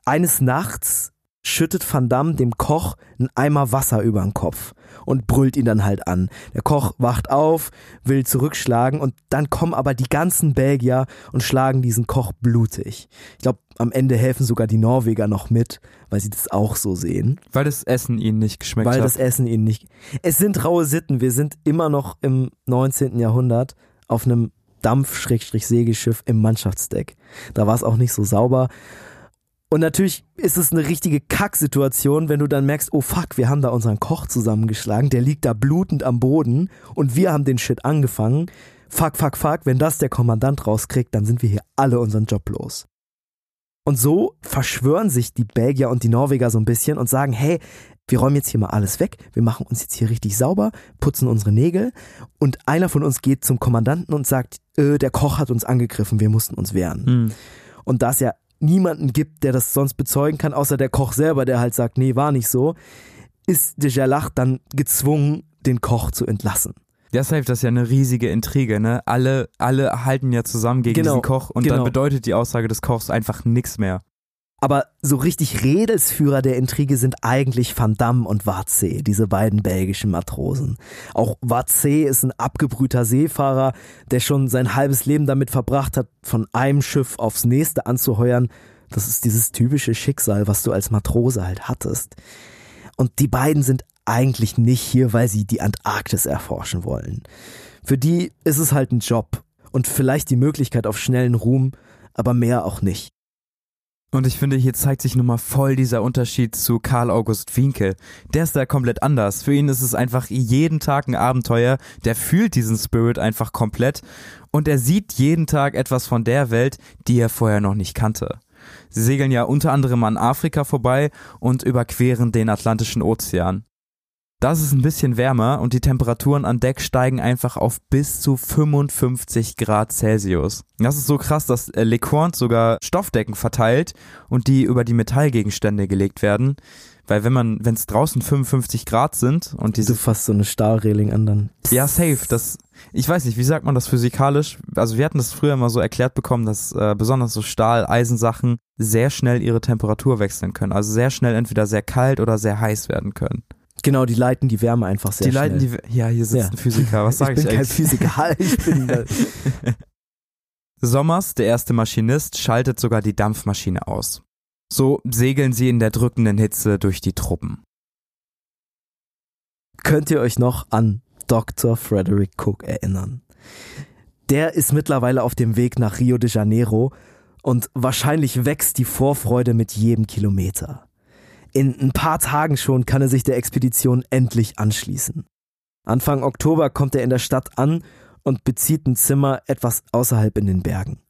eines Nachts schüttet Van Damme dem Koch einen Eimer Wasser über den Kopf und brüllt ihn dann halt an. Der Koch wacht auf, will zurückschlagen und dann kommen aber die ganzen Belgier und schlagen diesen Koch blutig. Ich glaube, am Ende helfen sogar die Norweger noch mit, weil sie das auch so sehen. Weil das Essen ihnen nicht geschmeckt weil hat. Weil das Essen ihnen nicht. Es sind raue Sitten. Wir sind immer noch im 19. Jahrhundert auf einem Dampf-Segelschiff im Mannschaftsdeck. Da war es auch nicht so sauber. Und natürlich ist es eine richtige Kacksituation, wenn du dann merkst, oh fuck, wir haben da unseren Koch zusammengeschlagen, der liegt da blutend am Boden und wir haben den Shit angefangen. Fuck, fuck, fuck, wenn das der Kommandant rauskriegt, dann sind wir hier alle unseren Job los. Und so verschwören sich die Belgier und die Norweger so ein bisschen und sagen, hey, wir räumen jetzt hier mal alles weg, wir machen uns jetzt hier richtig sauber, putzen unsere Nägel und einer von uns geht zum Kommandanten und sagt, äh, der Koch hat uns angegriffen, wir mussten uns wehren. Hm. Und da es ja niemanden gibt, der das sonst bezeugen kann, außer der Koch selber, der halt sagt, nee, war nicht so, ist de Gerlach dann gezwungen, den Koch zu entlassen. Safe, das ist ja eine riesige Intrige, ne? Alle, alle halten ja zusammen gegen Genau, diesen Koch und genau. dann bedeutet die Aussage des Kochs einfach nichts mehr. Aber so richtig Redelsführer der Intrige sind eigentlich Van Damme und Watzee, diese beiden belgischen Matrosen. Auch Watzee ist ein abgebrühter Seefahrer, der schon sein halbes Leben damit verbracht hat, von einem Schiff aufs nächste anzuheuern. Das ist dieses typische Schicksal, was du als Matrose halt hattest. Und die beiden sind eigentlich nicht hier, weil sie die Antarktis erforschen wollen. Für die ist es halt ein Job und vielleicht die Möglichkeit auf schnellen Ruhm, aber mehr auch nicht. Und ich finde, hier zeigt sich nochmal voll dieser Unterschied zu Karl August Winkel. Der ist da komplett anders. Für ihn ist es einfach jeden Tag ein Abenteuer. Der fühlt diesen Spirit einfach komplett. Und er sieht jeden Tag etwas von der Welt, die er vorher noch nicht kannte. Sie segeln ja unter anderem an Afrika vorbei und überqueren den Atlantischen Ozean. Das ist ein bisschen wärmer und die Temperaturen an Deck steigen einfach auf bis zu 55 Grad Celsius. Das ist so krass, dass äh, LeCointe sogar Stoffdecken verteilt und die über die Metallgegenstände gelegt werden. Weil wenn man, wenn es draußen 55 Grad sind und Du diese fasst so eine Stahlreling an, dann. ja, safe. Das, ich weiß nicht, wie sagt man das physikalisch? Also wir hatten das früher mal so erklärt bekommen, dass äh, besonders so Stahl, Eisensachen sehr schnell ihre Temperatur wechseln können. Also sehr schnell entweder sehr kalt oder sehr heiß werden können. Genau, die leiten die Wärme einfach sehr die schnell. leiten die, ja, hier sitzt Ja. ein Physiker. Was sage ich, ich bin kein? Physiker, ich bin äh, Sommers, der erste Maschinist, schaltet sogar die Dampfmaschine aus. So segeln sie in der drückenden Hitze durch die Truppen. Könnt ihr euch noch an Dr. Frederick Cook erinnern? Der ist mittlerweile auf dem Weg nach Rio de Janeiro und wahrscheinlich wächst die Vorfreude mit jedem Kilometer. In ein paar Tagen schon kann er sich der Expedition endlich anschließen. Anfang Oktober kommt er in der Stadt an und bezieht ein Zimmer etwas außerhalb in den Bergen.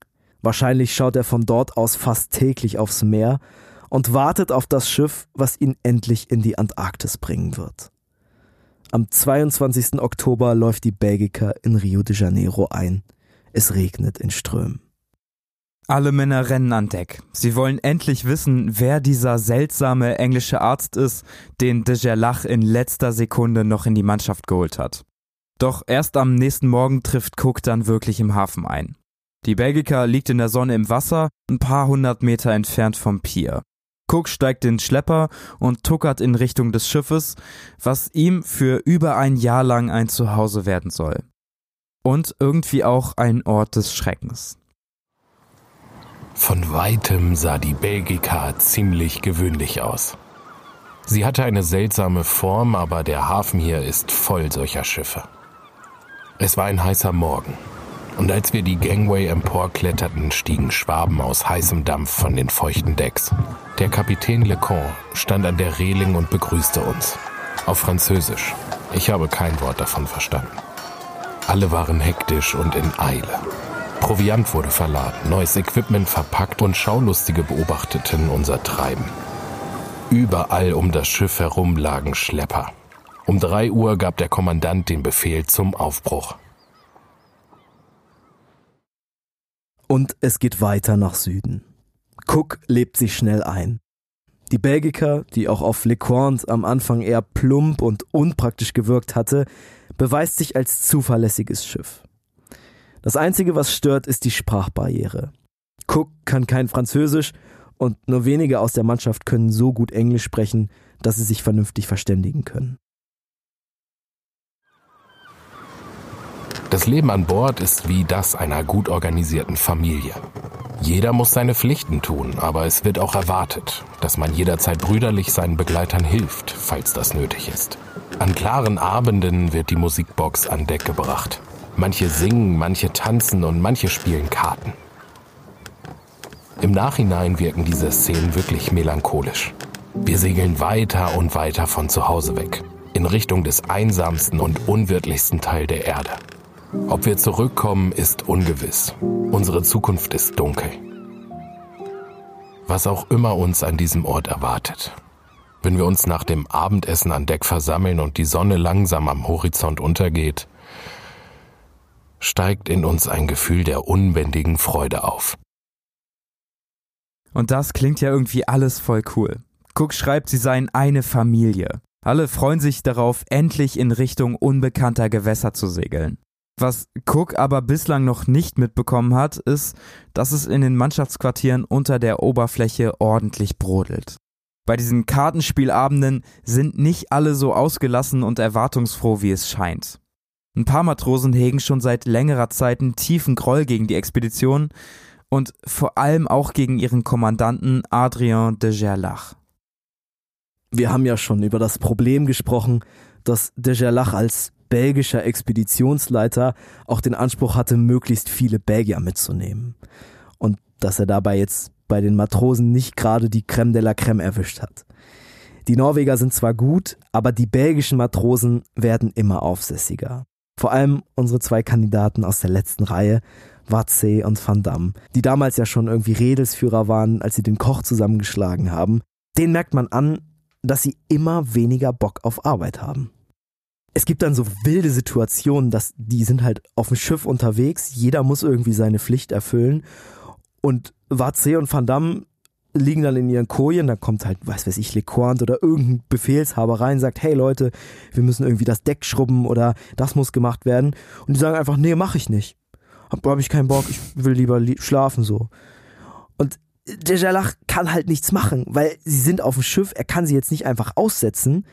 Wahrscheinlich schaut er von dort aus fast täglich aufs Meer und wartet auf das Schiff, was ihn endlich in die Antarktis bringen wird. Am 22. Oktober läuft die Belgica in Rio de Janeiro ein. Es regnet in Strömen. Alle Männer rennen an Deck. Sie wollen endlich wissen, wer dieser seltsame englische Arzt ist, den de Gerlach in letzter Sekunde noch in die Mannschaft geholt hat. Doch erst am nächsten Morgen trifft Cook dann wirklich im Hafen ein. Die Belgica liegt in der Sonne im Wasser, ein paar hundert Meter entfernt vom Pier. Cook steigt in den Schlepper und tuckert in Richtung des Schiffes, was ihm für über ein Jahr lang ein Zuhause werden soll. Und irgendwie auch ein Ort des Schreckens. Von weitem sah die Belgica ziemlich gewöhnlich aus. Sie hatte eine seltsame Form, aber der Hafen hier ist voll solcher Schiffe. Es war ein heißer Morgen. Und als wir die Gangway emporkletterten, stiegen Schwaben aus heißem Dampf von den feuchten Decks. Der Kapitän Lecon stand an der Reling und begrüßte uns. Auf Französisch. Ich habe kein Wort davon verstanden. Alle waren hektisch und in Eile. Proviant wurde verladen, neues Equipment verpackt und Schaulustige beobachteten unser Treiben. Überall um das Schiff herum lagen Schlepper. Um drei Uhr gab der Kommandant den Befehl zum Aufbruch. Und es geht weiter nach Süden. Cook lebt sich schnell ein. Die Belgiker, die auch auf LeCointe am Anfang eher plump und unpraktisch gewirkt hatte, beweist sich als zuverlässiges Schiff. Das Einzige, was stört, ist die Sprachbarriere. Cook kann kein Französisch und nur wenige aus der Mannschaft können so gut Englisch sprechen, dass sie sich vernünftig verständigen können. Das Leben an Bord ist wie das einer gut organisierten Familie. Jeder muss seine Pflichten tun, aber es wird auch erwartet, dass man jederzeit brüderlich seinen Begleitern hilft, falls das nötig ist. An klaren Abenden wird die Musikbox an Deck gebracht. Manche singen, manche tanzen und manche spielen Karten. Im Nachhinein wirken diese Szenen wirklich melancholisch. Wir segeln weiter und weiter von zu Hause weg, in Richtung des einsamsten und unwirtlichsten Teil der Erde. Ob wir zurückkommen, ist ungewiss. Unsere Zukunft ist dunkel. Was auch immer uns an diesem Ort erwartet. Wenn wir uns nach dem Abendessen an Deck versammeln und die Sonne langsam am Horizont untergeht, steigt in uns ein Gefühl der unbändigen Freude auf. Und das klingt ja irgendwie alles voll cool. Cook schreibt, sie seien eine Familie. Alle freuen sich darauf, endlich in Richtung unbekannter Gewässer zu segeln. Was Cook aber bislang noch nicht mitbekommen hat, ist, dass es in den Mannschaftsquartieren unter der Oberfläche ordentlich brodelt. Bei diesen Kartenspielabenden sind nicht alle so ausgelassen und erwartungsfroh, wie es scheint. Ein paar Matrosen hegen schon seit längerer Zeit einen tiefen Groll gegen die Expedition und vor allem auch gegen ihren Kommandanten Adrien de Gerlach. Wir haben ja schon über das Problem gesprochen, dass de Gerlach als belgischer Expeditionsleiter auch den Anspruch hatte, möglichst viele Belgier mitzunehmen. Und dass er dabei jetzt bei den Matrosen nicht gerade die Crème de la Crème erwischt hat. Die Norweger sind zwar gut, aber die belgischen Matrosen werden immer aufsässiger. Vor allem unsere zwei Kandidaten aus der letzten Reihe, Watzee und Van Damme, die damals ja schon irgendwie Redelsführer waren, als sie den Koch zusammengeschlagen haben. Den merkt man an, dass sie immer weniger Bock auf Arbeit haben es gibt dann so wilde Situationen, dass die sind halt auf dem Schiff unterwegs, jeder muss irgendwie seine Pflicht erfüllen und Watze und Van Damme liegen dann in ihren Kojen, da kommt halt, weiß weiß ich, LeCointe oder irgendein Befehlshaber rein, sagt, hey Leute, wir müssen irgendwie das Deck schrubben oder das muss gemacht werden und die sagen einfach, nee, mach ich nicht. Hab, hab ich keinen Bock, ich will lieber li schlafen so. Und der Jalach kann halt nichts machen, weil sie sind auf dem Schiff, er kann sie jetzt nicht einfach aussetzen,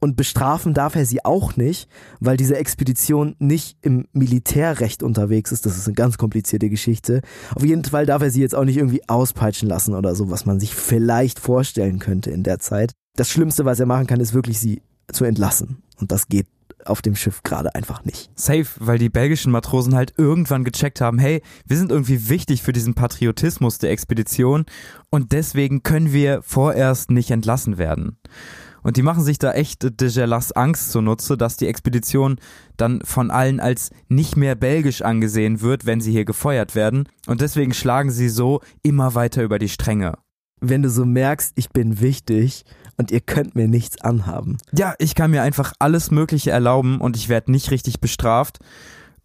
und bestrafen darf er sie auch nicht, weil diese Expedition nicht im Militärrecht unterwegs ist. Das ist eine ganz komplizierte Geschichte. Auf jeden Fall darf er sie jetzt auch nicht irgendwie auspeitschen lassen oder so, was man sich vielleicht vorstellen könnte in der Zeit. Das Schlimmste, was er machen kann, ist wirklich sie zu entlassen. Und das geht auf dem Schiff gerade einfach nicht. Safe, weil die belgischen Matrosen halt irgendwann gecheckt haben, hey, wir sind irgendwie wichtig für diesen Patriotismus der Expedition und deswegen können wir vorerst nicht entlassen werden. Und die machen sich da echt de Gelas Angst zunutze, dass die Expedition dann von allen als nicht mehr belgisch angesehen wird, wenn sie hier gefeuert werden. Und deswegen schlagen sie so immer weiter über die Stränge. Wenn du so merkst, ich bin wichtig und ihr könnt mir nichts anhaben. Ja, ich kann mir einfach alles Mögliche erlauben und ich werde nicht richtig bestraft.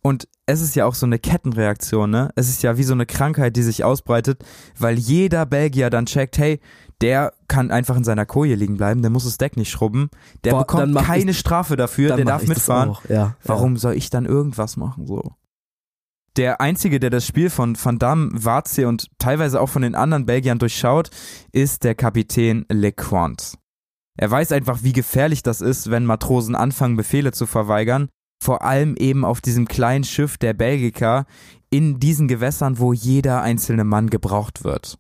Und es ist ja auch so eine Kettenreaktion, ne? Es ist ja wie so eine Krankheit, die sich ausbreitet, weil jeder Belgier dann checkt, hey, der kann einfach in seiner Koje liegen bleiben, der muss das Deck nicht schrubben, der Boah, bekommt keine ich, Strafe dafür, der darf mitfahren. Ja, Warum ja. soll ich dann irgendwas machen so? Der einzige, der das Spiel von Van Damme, Warze und teilweise auch von den anderen Belgiern durchschaut, ist der Kapitän Lecointe. Er weiß einfach, wie gefährlich das ist, wenn Matrosen anfangen, Befehle zu verweigern. Vor allem eben auf diesem kleinen Schiff der Belgiker in diesen Gewässern, wo jeder einzelne Mann gebraucht wird.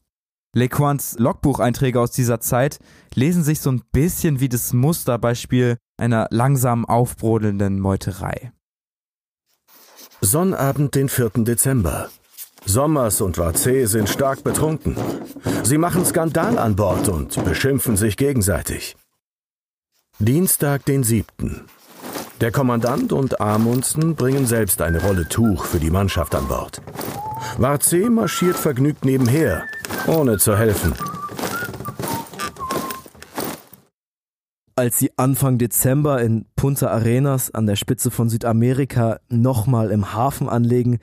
Lequans Logbucheinträge aus dieser Zeit lesen sich so ein bisschen wie das Musterbeispiel einer langsam aufbrodelnden Meuterei. Sonnabend, den 4. Dezember. Sommers und Varzé sind stark betrunken. Sie machen Skandal an Bord und beschimpfen sich gegenseitig. Dienstag, den 7. Der Kommandant und Amundsen bringen selbst eine Rolle Tuch für die Mannschaft an Bord. Varzé marschiert vergnügt nebenher, ohne zu helfen. Als sie Anfang Dezember in Punta Arenas an der Spitze von Südamerika nochmal im Hafen anlegen,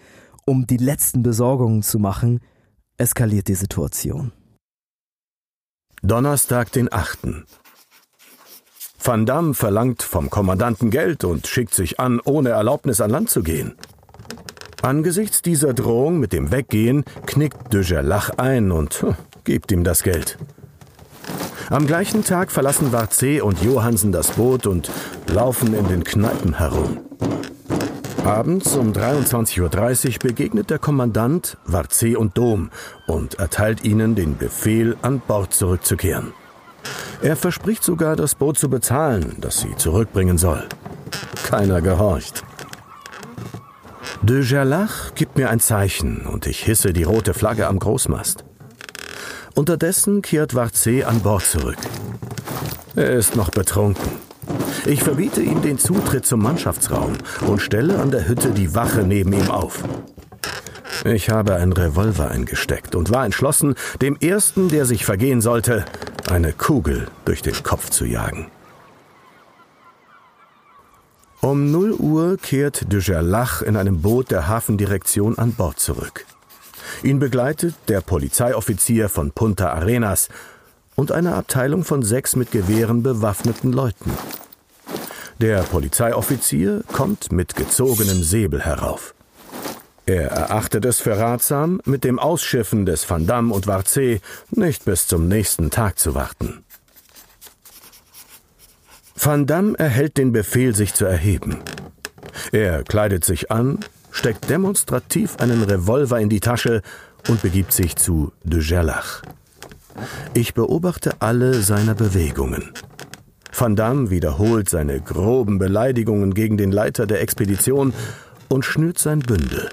um die letzten Besorgungen zu machen, eskaliert die Situation. Donnerstag, den 8. Van Damme verlangt vom Kommandanten Geld und schickt sich an, ohne Erlaubnis an Land zu gehen. Angesichts dieser Drohung mit dem Weggehen knickt de Gerlach ein und hm, gibt ihm das Geld. Am gleichen Tag verlassen Varzé und Johansen das Boot und laufen in den Kneipen herum. Abends um 23.30 Uhr begegnet der Kommandant Varzé und Dom und erteilt ihnen den Befehl, an Bord zurückzukehren. Er verspricht sogar, das Boot zu bezahlen, das sie zurückbringen soll. Keiner gehorcht. De Gerlach gibt mir ein Zeichen und ich hisse die rote Flagge am Großmast. Unterdessen kehrt Varzé an Bord zurück. Er ist noch betrunken. Ich verbiete ihm den Zutritt zum Mannschaftsraum und stelle an der Hütte die Wache neben ihm auf. Ich habe einen Revolver eingesteckt und war entschlossen, dem Ersten, der sich vergehen sollte, eine Kugel durch den Kopf zu jagen. Um 0 Uhr kehrt de Gerlach in einem Boot der Hafendirektion an Bord zurück. Ihn begleitet der Polizeioffizier von Punta Arenas und eine Abteilung von sechs mit Gewehren bewaffneten Leuten. Der Polizeioffizier kommt mit gezogenem Säbel herauf. Er erachtet es für ratsam, mit dem Ausschiffen des Van Damme und Varzé nicht bis zum nächsten Tag zu warten. Van Damme erhält den Befehl, sich zu erheben. Er kleidet sich an, steckt demonstrativ einen Revolver in die Tasche und begibt sich zu de Gerlach. Ich beobachte alle seine Bewegungen. Van Damme wiederholt seine groben Beleidigungen gegen den Leiter der Expedition und schnürt sein Bündel.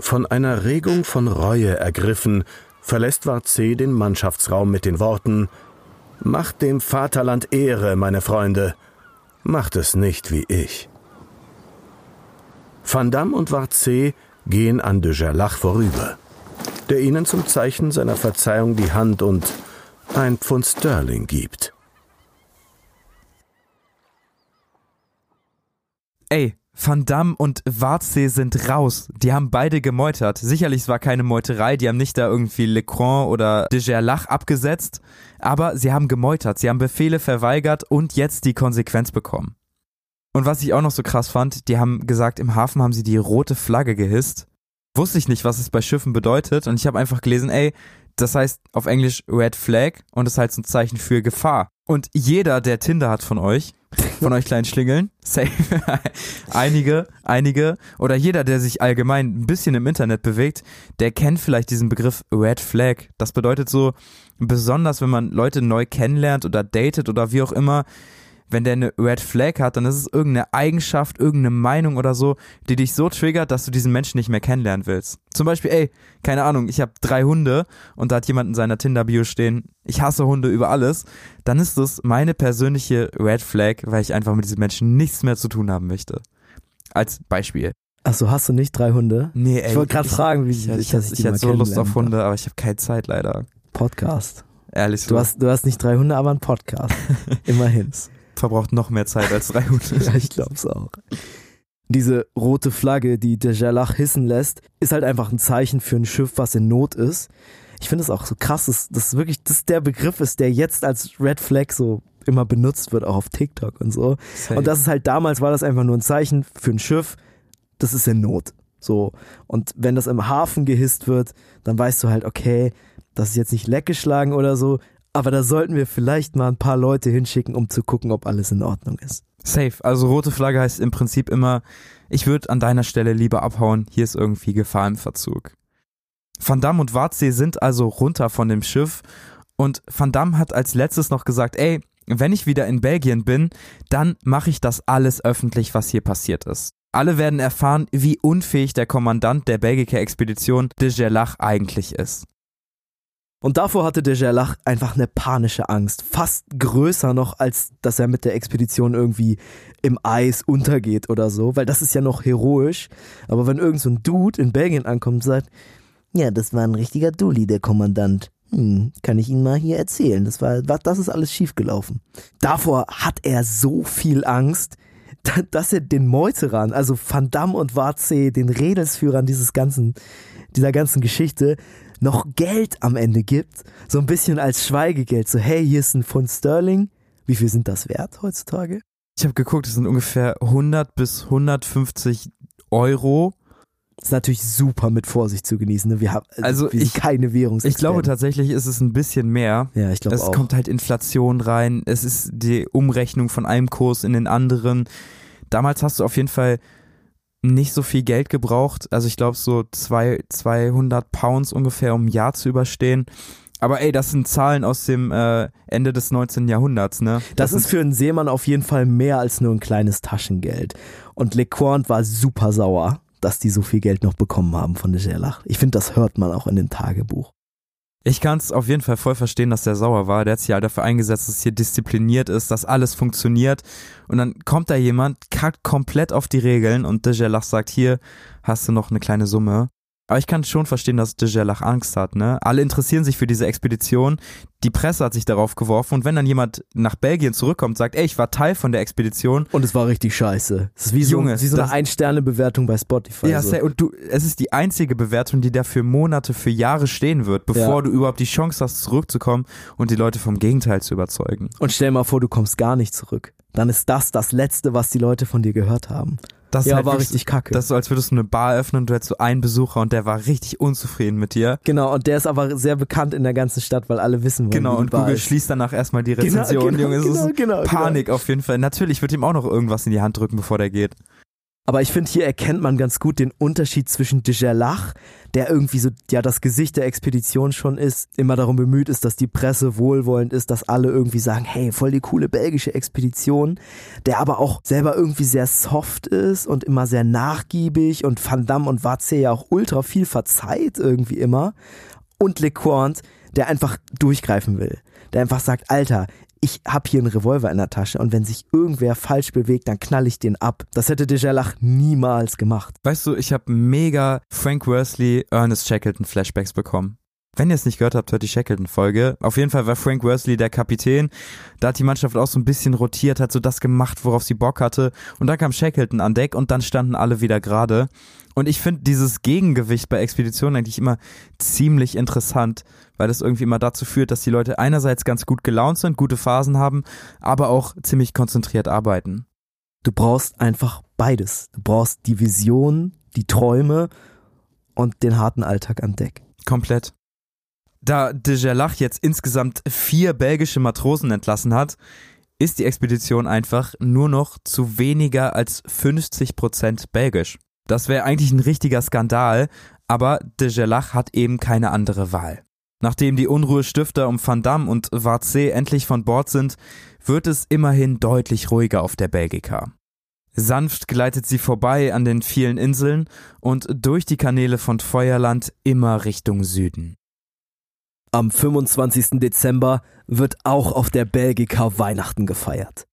Von einer Regung von Reue ergriffen, verlässt Varzé den Mannschaftsraum mit den Worten Macht dem Vaterland Ehre, meine Freunde, macht es nicht wie ich. Van Damme und Varzé gehen an de Gerlach vorüber, der ihnen zum Zeichen seiner Verzeihung die Hand und ein Pfund Sterling gibt. Ey, Van Damme und Warzee sind raus. Die haben beide gemeutert. Sicherlich es war keine Meuterei, die haben nicht da irgendwie Lecran oder de Gerlach abgesetzt, aber sie haben gemeutert, sie haben Befehle verweigert und jetzt die Konsequenz bekommen. Und was ich auch noch so krass fand, die haben gesagt, im Hafen haben sie die rote Flagge gehisst. Wusste ich nicht, was es bei Schiffen bedeutet und ich habe einfach gelesen, ey, das heißt auf Englisch Red Flag und ist halt so ein Zeichen für Gefahr. Und jeder, der Tinder hat von euch, von euch kleinen Schlingeln, safe, einige, einige, oder jeder, der sich allgemein ein bisschen im Internet bewegt, der kennt vielleicht diesen Begriff Red Flag. Das bedeutet so, besonders wenn man Leute neu kennenlernt oder datet oder wie auch immer, wenn der eine Red Flag hat, dann ist es irgendeine Eigenschaft, irgendeine Meinung oder so, die dich so triggert, dass du diesen Menschen nicht mehr kennenlernen willst. Zum Beispiel, ey, keine Ahnung, ich habe drei Hunde und da hat jemand in seiner Tinder-Bio stehen, ich hasse Hunde über alles, dann ist das meine persönliche Red Flag, weil ich einfach mit diesen Menschen nichts mehr zu tun haben möchte. Als Beispiel. Achso, hast du nicht drei Hunde? Nee, ey. Ich wollte gerade fragen, wie ich, ich, ich, ich, ich mal hätte so Lust auf Hunde, aber ich habe keine Zeit leider. Podcast. Ehrlich. Du hast, du hast nicht drei Hunde, aber einen Podcast. Immerhin. Verbraucht noch mehr Zeit als drei Hunde. ja, ich glaub's auch. Diese rote Flagge, die der Jalach hissen lässt, ist halt einfach ein Zeichen für ein Schiff, was in Not ist. Ich finde es auch so krass, dass das wirklich das der Begriff ist, der jetzt als Red Flag so immer benutzt wird, auch auf TikTok und so. Safe. Und das ist halt damals war das einfach nur ein Zeichen für ein Schiff, das ist in Not. So. Und wenn das im Hafen gehisst wird, dann weißt du halt, okay, das ist jetzt nicht leckgeschlagen oder so, aber da sollten wir vielleicht mal ein paar Leute hinschicken, um zu gucken, ob alles in Ordnung ist. Safe. Also rote Flagge heißt im Prinzip immer, ich würde an deiner Stelle lieber abhauen, hier ist irgendwie Gefahr im Verzug. Van Damme und Warzee sind also runter von dem Schiff und Van Damme hat als letztes noch gesagt, ey, wenn ich wieder in Belgien bin, dann mache ich das alles öffentlich, was hier passiert ist. Alle werden erfahren, wie unfähig der Kommandant der Belgica-Expedition de Gerlach eigentlich ist. Und davor hatte de Gerlach einfach eine panische Angst. Fast größer noch, als dass er mit der Expedition irgendwie im Eis untergeht oder so, weil das ist ja noch heroisch. Aber wenn irgend so ein Dude in Belgien ankommt und sagt, ja, das war ein richtiger Dulli, der Kommandant. Hm, kann ich Ihnen mal hier erzählen. Das war, das ist alles schiefgelaufen. Davor hat er so viel Angst, dass er den Meuterern, also Van Damme und Warze, den Redelsführern dieses ganzen, dieser ganzen Geschichte, noch Geld am Ende gibt. So ein bisschen als Schweigegeld. So, hey, hier ist ein Pfund Sterling. Wie viel sind das wert heutzutage? Ich habe geguckt, es sind ungefähr 100 bis 150 Euro. Das ist natürlich super mit Vorsicht zu genießen. Ne? Wir haben also wir ich, keine Währungs. Ich glaube tatsächlich ist es ein bisschen mehr. Ja, ich glaube Es auch. kommt halt Inflation rein. Es ist die Umrechnung von einem Kurs in den anderen. Damals hast du auf jeden Fall nicht so viel Geld gebraucht. Also ich glaube so zwei, 200 Pounds ungefähr, um ein Jahr zu überstehen. Aber ey, das sind Zahlen aus dem äh, Ende des 19. Jahrhunderts, ne? Das, ist für einen Seemann auf jeden Fall mehr als nur ein kleines Taschengeld. Und LeCointe war super sauer, dass die so viel Geld noch bekommen haben von de Gerlach. Ich finde, das hört man auch in dem Tagebuch. Ich kann es auf jeden Fall voll verstehen, dass der sauer war. Der hat sich halt dafür eingesetzt, dass hier diszipliniert ist, dass alles funktioniert. Und dann kommt da jemand, kackt komplett auf die Regeln und de Gerlach sagt, hier hast du noch eine kleine Summe. Aber ich kann schon verstehen, dass de Gerlach Angst hat, ne? Alle interessieren sich für diese Expedition. Die Presse hat sich darauf geworfen und wenn dann jemand nach Belgien zurückkommt und sagt, ey, ich war Teil von der Expedition. Und es war richtig scheiße. Es ist wie so, Junge, wie so eine Ein-Sterne-Bewertung bei Spotify. Ja, so. und du, es ist die einzige Bewertung, die da für Monate, für Jahre stehen wird, bevor Ja. du überhaupt die Chance hast, zurückzukommen und die Leute vom Gegenteil zu überzeugen. Und stell mal vor, du kommst gar nicht zurück. Dann ist das das Letzte, was die Leute von dir gehört haben. Das ja, halt war wirklich- richtig kacke. Das ist so, als würdest du eine Bar öffnen und du hättest so einen Besucher und der war richtig unzufrieden mit dir. genau, und der ist aber sehr bekannt in der ganzen Stadt, weil alle wissen wollen, Genau, und Google ist. schließt danach erstmal die Genau, Rezension. genau, Junge, es genau, ist genau, Panik auf jeden Fall. Natürlich wird ihm auch noch irgendwas in die Hand drücken, bevor der geht. Aber ich finde, hier erkennt man ganz gut den Unterschied zwischen de Gerlach, der irgendwie so ja das Gesicht der Expedition schon ist, immer darum bemüht ist, dass die Presse wohlwollend ist, dass alle irgendwie sagen, hey, voll die coole belgische Expedition, der aber auch selber irgendwie sehr soft ist und immer sehr nachgiebig und Van Damme und Watze ja auch ultra viel verzeiht irgendwie immer. Und LeCointe, der einfach durchgreifen will, der einfach sagt, Alter, ich hab hier einen Revolver in der Tasche und wenn sich irgendwer falsch bewegt, dann knall ich den ab. Das hätte de Gerlach niemals gemacht. Weißt du, ich habe mega Frank Worsley, Ernest Shackleton Flashbacks bekommen. Wenn ihr es nicht gehört habt, hört die Shackleton-Folge. Auf jeden Fall war Frank Worsley der Kapitän. Da hat die Mannschaft auch so ein bisschen rotiert, hat so das gemacht, worauf sie Bock hatte. Und dann kam Shackleton an Deck und dann standen alle wieder gerade. Und ich finde dieses Gegengewicht bei Expeditionen eigentlich immer ziemlich interessant, weil das irgendwie immer dazu führt, dass die Leute einerseits ganz gut gelaunt sind, gute Phasen haben, aber auch ziemlich konzentriert arbeiten. Du brauchst einfach beides. Du brauchst die Vision, die Träume und den harten Alltag an Deck. Komplett. Da de Gerlach jetzt insgesamt vier belgische Matrosen entlassen hat, ist die Expedition einfach nur noch zu weniger als 50 Prozent belgisch. Das wäre eigentlich ein richtiger Skandal, aber de Gerlach hat eben keine andere Wahl. Nachdem die Unruhestifter um Van Damme und Warze endlich von Bord sind, wird es immerhin deutlich ruhiger auf der Belgica. Sanft gleitet sie vorbei an den vielen Inseln und durch die Kanäle von Feuerland immer Richtung Süden. Am 25. Dezember wird auch auf der Belgica Weihnachten gefeiert.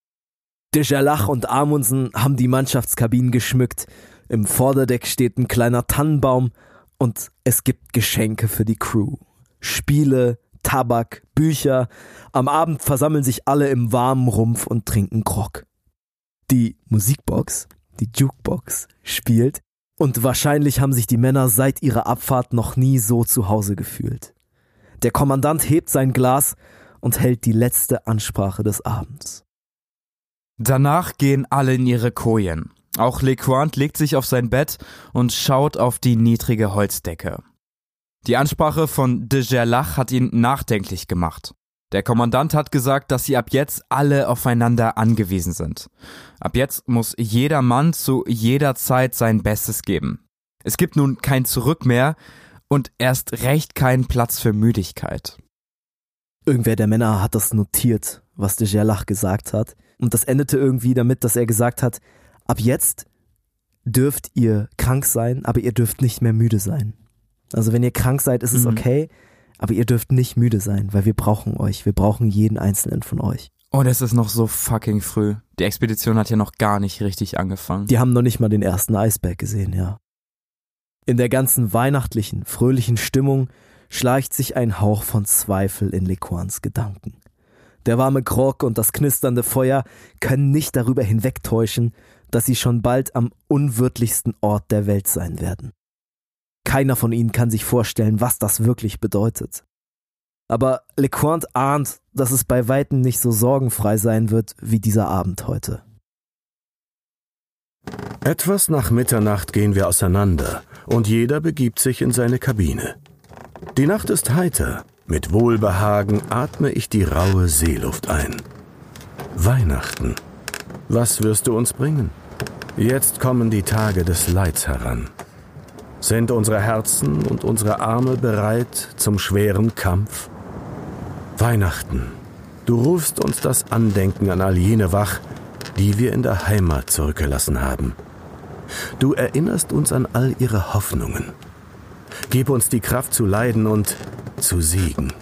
De Gerlach und Amundsen haben die Mannschaftskabinen geschmückt. Im Vorderdeck steht ein kleiner Tannenbaum und es gibt Geschenke für die Crew. Spiele, Tabak, Bücher. Am Abend versammeln sich alle im warmen Rumpf und trinken Grog. Die Musikbox, die Jukebox, spielt und wahrscheinlich haben sich die Männer seit ihrer Abfahrt noch nie so zu Hause gefühlt. Der Kommandant hebt sein Glas und hält die letzte Ansprache des Abends. Danach gehen alle in ihre Kojen. Auch LeQuant legt sich auf sein Bett und schaut auf die niedrige Holzdecke. Die Ansprache von de Gerlach hat ihn nachdenklich gemacht. Der Kommandant hat gesagt, dass sie ab jetzt alle aufeinander angewiesen sind. Ab jetzt muss jeder Mann zu jeder Zeit sein Bestes geben. Es gibt nun kein Zurück mehr und erst recht keinen Platz für Müdigkeit. Irgendwer der Männer hat das notiert, was de Gerlach gesagt hat. Und das endete irgendwie damit, dass er gesagt hat, ab jetzt dürft ihr krank sein, aber ihr dürft nicht mehr müde sein. Also wenn ihr krank seid, ist es Mhm. okay, aber ihr dürft nicht müde sein, weil wir brauchen euch. Wir brauchen jeden einzelnen von euch. Und es ist noch so fucking früh. Die Expedition hat ja noch gar nicht richtig angefangen. Die haben noch nicht mal den ersten Eisberg gesehen, ja. In der ganzen weihnachtlichen, fröhlichen Stimmung schleicht sich ein Hauch von Zweifel in Lequans Gedanken. Der warme Grog und das knisternde Feuer können nicht darüber hinwegtäuschen, dass sie schon bald am unwirtlichsten Ort der Welt sein werden. Keiner von ihnen kann sich vorstellen, was das wirklich bedeutet. Aber LeQuant ahnt, dass es bei Weitem nicht so sorgenfrei sein wird wie dieser Abend heute. Etwas nach Mitternacht gehen wir auseinander und jeder begibt sich in seine Kabine. Die Nacht ist heiter. Mit Wohlbehagen atme ich die raue Seeluft ein. Weihnachten. Was wirst du uns bringen? Jetzt kommen die Tage des Leids heran. Sind unsere Herzen und unsere Arme bereit zum schweren Kampf? Weihnachten. Du rufst uns das Andenken an all jene wach, die wir in der Heimat zurückgelassen haben. Du erinnerst uns an all ihre Hoffnungen. Gib uns die Kraft zu leiden und zu siegen.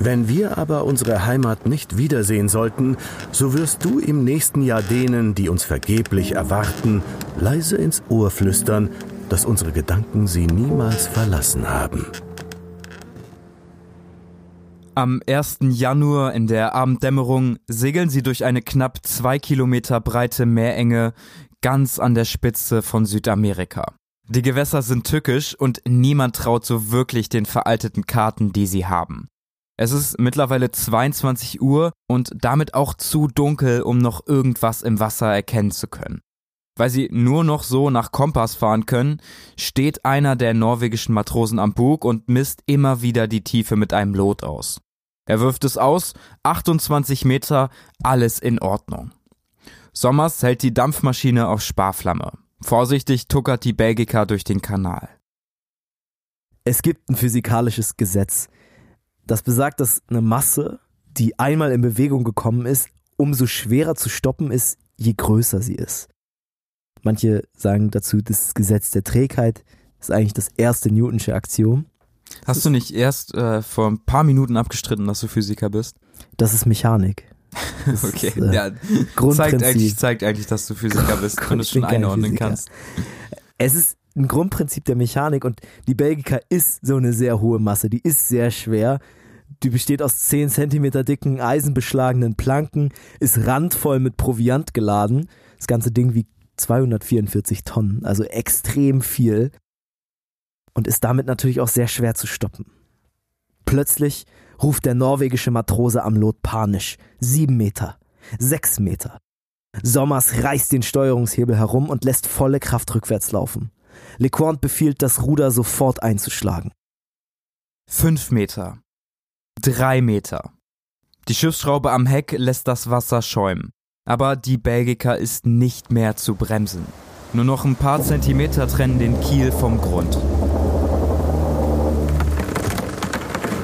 Wenn wir aber unsere Heimat nicht wiedersehen sollten, so wirst du im nächsten Jahr denen, die uns vergeblich erwarten, leise ins Ohr flüstern, dass unsere Gedanken sie niemals verlassen haben. Am 1. Januar in der Abenddämmerung segeln sie durch eine knapp zwei Kilometer breite Meerenge ganz an der Spitze von Südamerika. Die Gewässer sind tückisch und niemand traut so wirklich den veralteten Karten, die sie haben. Es ist mittlerweile 22 Uhr und damit auch zu dunkel, um noch irgendwas im Wasser erkennen zu können. Weil sie nur noch so nach Kompass fahren können, steht einer der norwegischen Matrosen am Bug und misst immer wieder die Tiefe mit einem Lot aus. Er wirft es aus, 28 Meter, alles in Ordnung. Sommers hält die Dampfmaschine auf Sparflamme. Vorsichtig tuckert die Belgica durch den Kanal. Es gibt ein physikalisches Gesetz, das besagt, dass eine Masse, die einmal in Bewegung gekommen ist, umso schwerer zu stoppen ist, je größer sie ist. Manche sagen dazu, das Gesetz der Trägheit ist eigentlich das erste Newtonsche Axiom. Hast du nicht erst äh, vor ein paar Minuten abgestritten, dass du Physiker bist? Das ist Mechanik. Das Okay, ist, äh, ja, zeigt Grundprinzip. eigentlich, zeigt eigentlich, dass du Physiker bist Gott, und es schon einordnen kannst. Es ist ein Grundprinzip der Mechanik und die Belgica ist so eine sehr hohe Masse. Die ist sehr schwer. Die besteht aus 10 Zentimeter dicken, eisenbeschlagenen Planken, ist randvoll mit Proviant geladen. Das ganze Ding wiegt 244 Tonnen, also extrem viel. Und ist damit natürlich auch sehr schwer zu stoppen. Plötzlich ruft der norwegische Matrose am Lot panisch. Sieben Meter. Sechs Meter. Sommers reißt den Steuerungshebel herum und lässt volle Kraft rückwärts laufen. LeCointe befiehlt, das Ruder sofort einzuschlagen. Fünf Meter. Drei Meter. Die Schiffsschraube am Heck lässt das Wasser schäumen. Aber die Belgica ist nicht mehr zu bremsen. Nur noch ein paar Zentimeter trennen den Kiel vom Grund.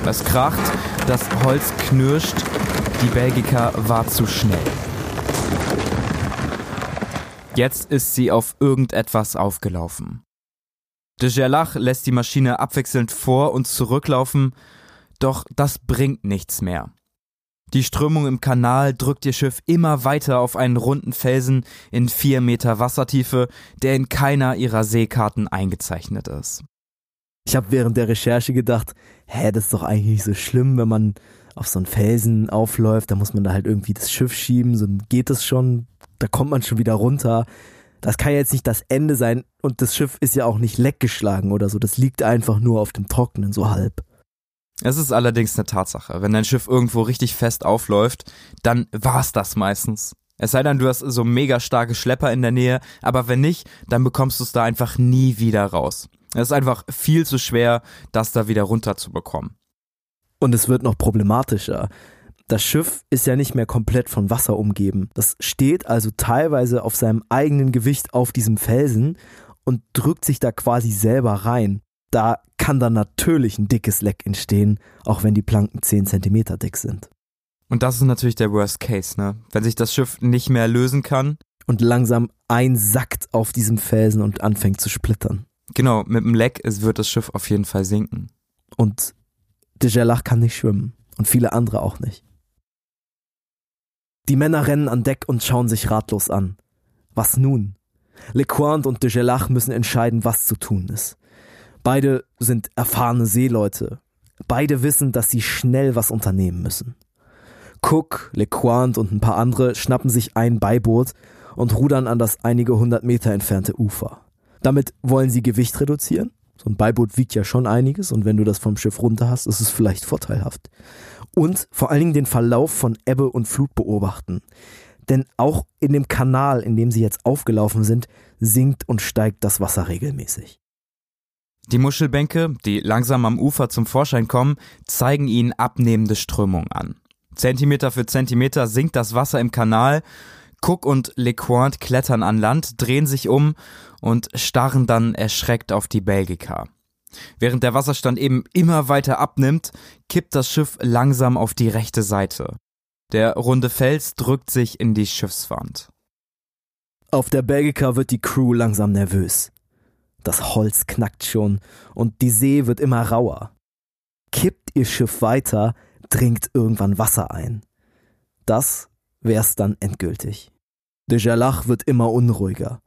Es kracht, das Holz knirscht, die Belgica war zu schnell. Jetzt ist sie auf irgendetwas aufgelaufen. De Gerlach lässt die Maschine abwechselnd vor und zurücklaufen, doch das bringt nichts mehr. Die Strömung im Kanal drückt ihr Schiff immer weiter auf einen runden Felsen in vier Meter Wassertiefe, der in keiner ihrer Seekarten eingezeichnet ist. Ich habe während der Recherche gedacht, hä, das ist doch eigentlich nicht so schlimm, wenn man auf so einen Felsen aufläuft, da muss man da halt irgendwie das Schiff schieben, so geht das schon, da kommt man schon wieder runter. Das kann ja jetzt nicht das Ende sein und das Schiff ist ja auch nicht leckgeschlagen oder so, das liegt einfach nur auf dem Trockenen, so halb. Es ist allerdings eine Tatsache. Wenn dein Schiff irgendwo richtig fest aufläuft, dann war's das meistens. Es sei denn, du hast so mega starke Schlepper in der Nähe, aber wenn nicht, dann bekommst du es da einfach nie wieder raus. Es ist einfach viel zu schwer, das da wieder runterzubekommen. Und es wird noch problematischer. Das Schiff ist ja nicht mehr komplett von Wasser umgeben. Das steht also teilweise auf seinem eigenen Gewicht auf diesem Felsen und drückt sich da quasi selber rein. Da kann dann natürlich ein dickes Leck entstehen, auch wenn die Planken 10 Zentimeter dick sind. Und das ist natürlich der Worst Case, ne? Wenn sich das Schiff nicht mehr lösen kann. und langsam einsackt auf diesem Felsen und anfängt zu splittern. Genau, mit dem Leck wird das Schiff auf jeden Fall sinken. Und de Gerlach kann nicht schwimmen und viele andere auch nicht. Die Männer rennen an Deck und schauen sich ratlos an. Was nun? Lecointe und de Gerlach müssen entscheiden, was zu tun ist. Beide sind erfahrene Seeleute. Beide wissen, dass sie schnell was unternehmen müssen. Cook, Lecointe und ein paar andere schnappen sich ein Beiboot und rudern an das einige hundert Meter entfernte Ufer. Damit wollen sie Gewicht reduzieren. So ein Beiboot wiegt ja schon einiges und wenn du das vom Schiff runter hast, ist es vielleicht vorteilhaft. Und vor allen Dingen den Verlauf von Ebbe und Flut beobachten. Denn auch in dem Kanal, in dem sie jetzt aufgelaufen sind, sinkt und steigt das Wasser regelmäßig. Die Muschelbänke, die langsam am Ufer zum Vorschein kommen, zeigen ihnen abnehmende Strömung an. Zentimeter für Zentimeter sinkt das Wasser im Kanal. Cook und LeQuant klettern an Land, drehen sich um und starren dann erschreckt auf die Belgica. Während der Wasserstand eben immer weiter abnimmt, kippt das Schiff langsam auf die rechte Seite. Der runde Fels drückt sich in die Schiffswand. Auf der Belgica wird die Crew langsam nervös. Das Holz knackt schon und die See wird immer rauer. Kippt ihr Schiff weiter, dringt irgendwann Wasser ein. Das wär's dann endgültig. De Gerlach wird immer unruhiger.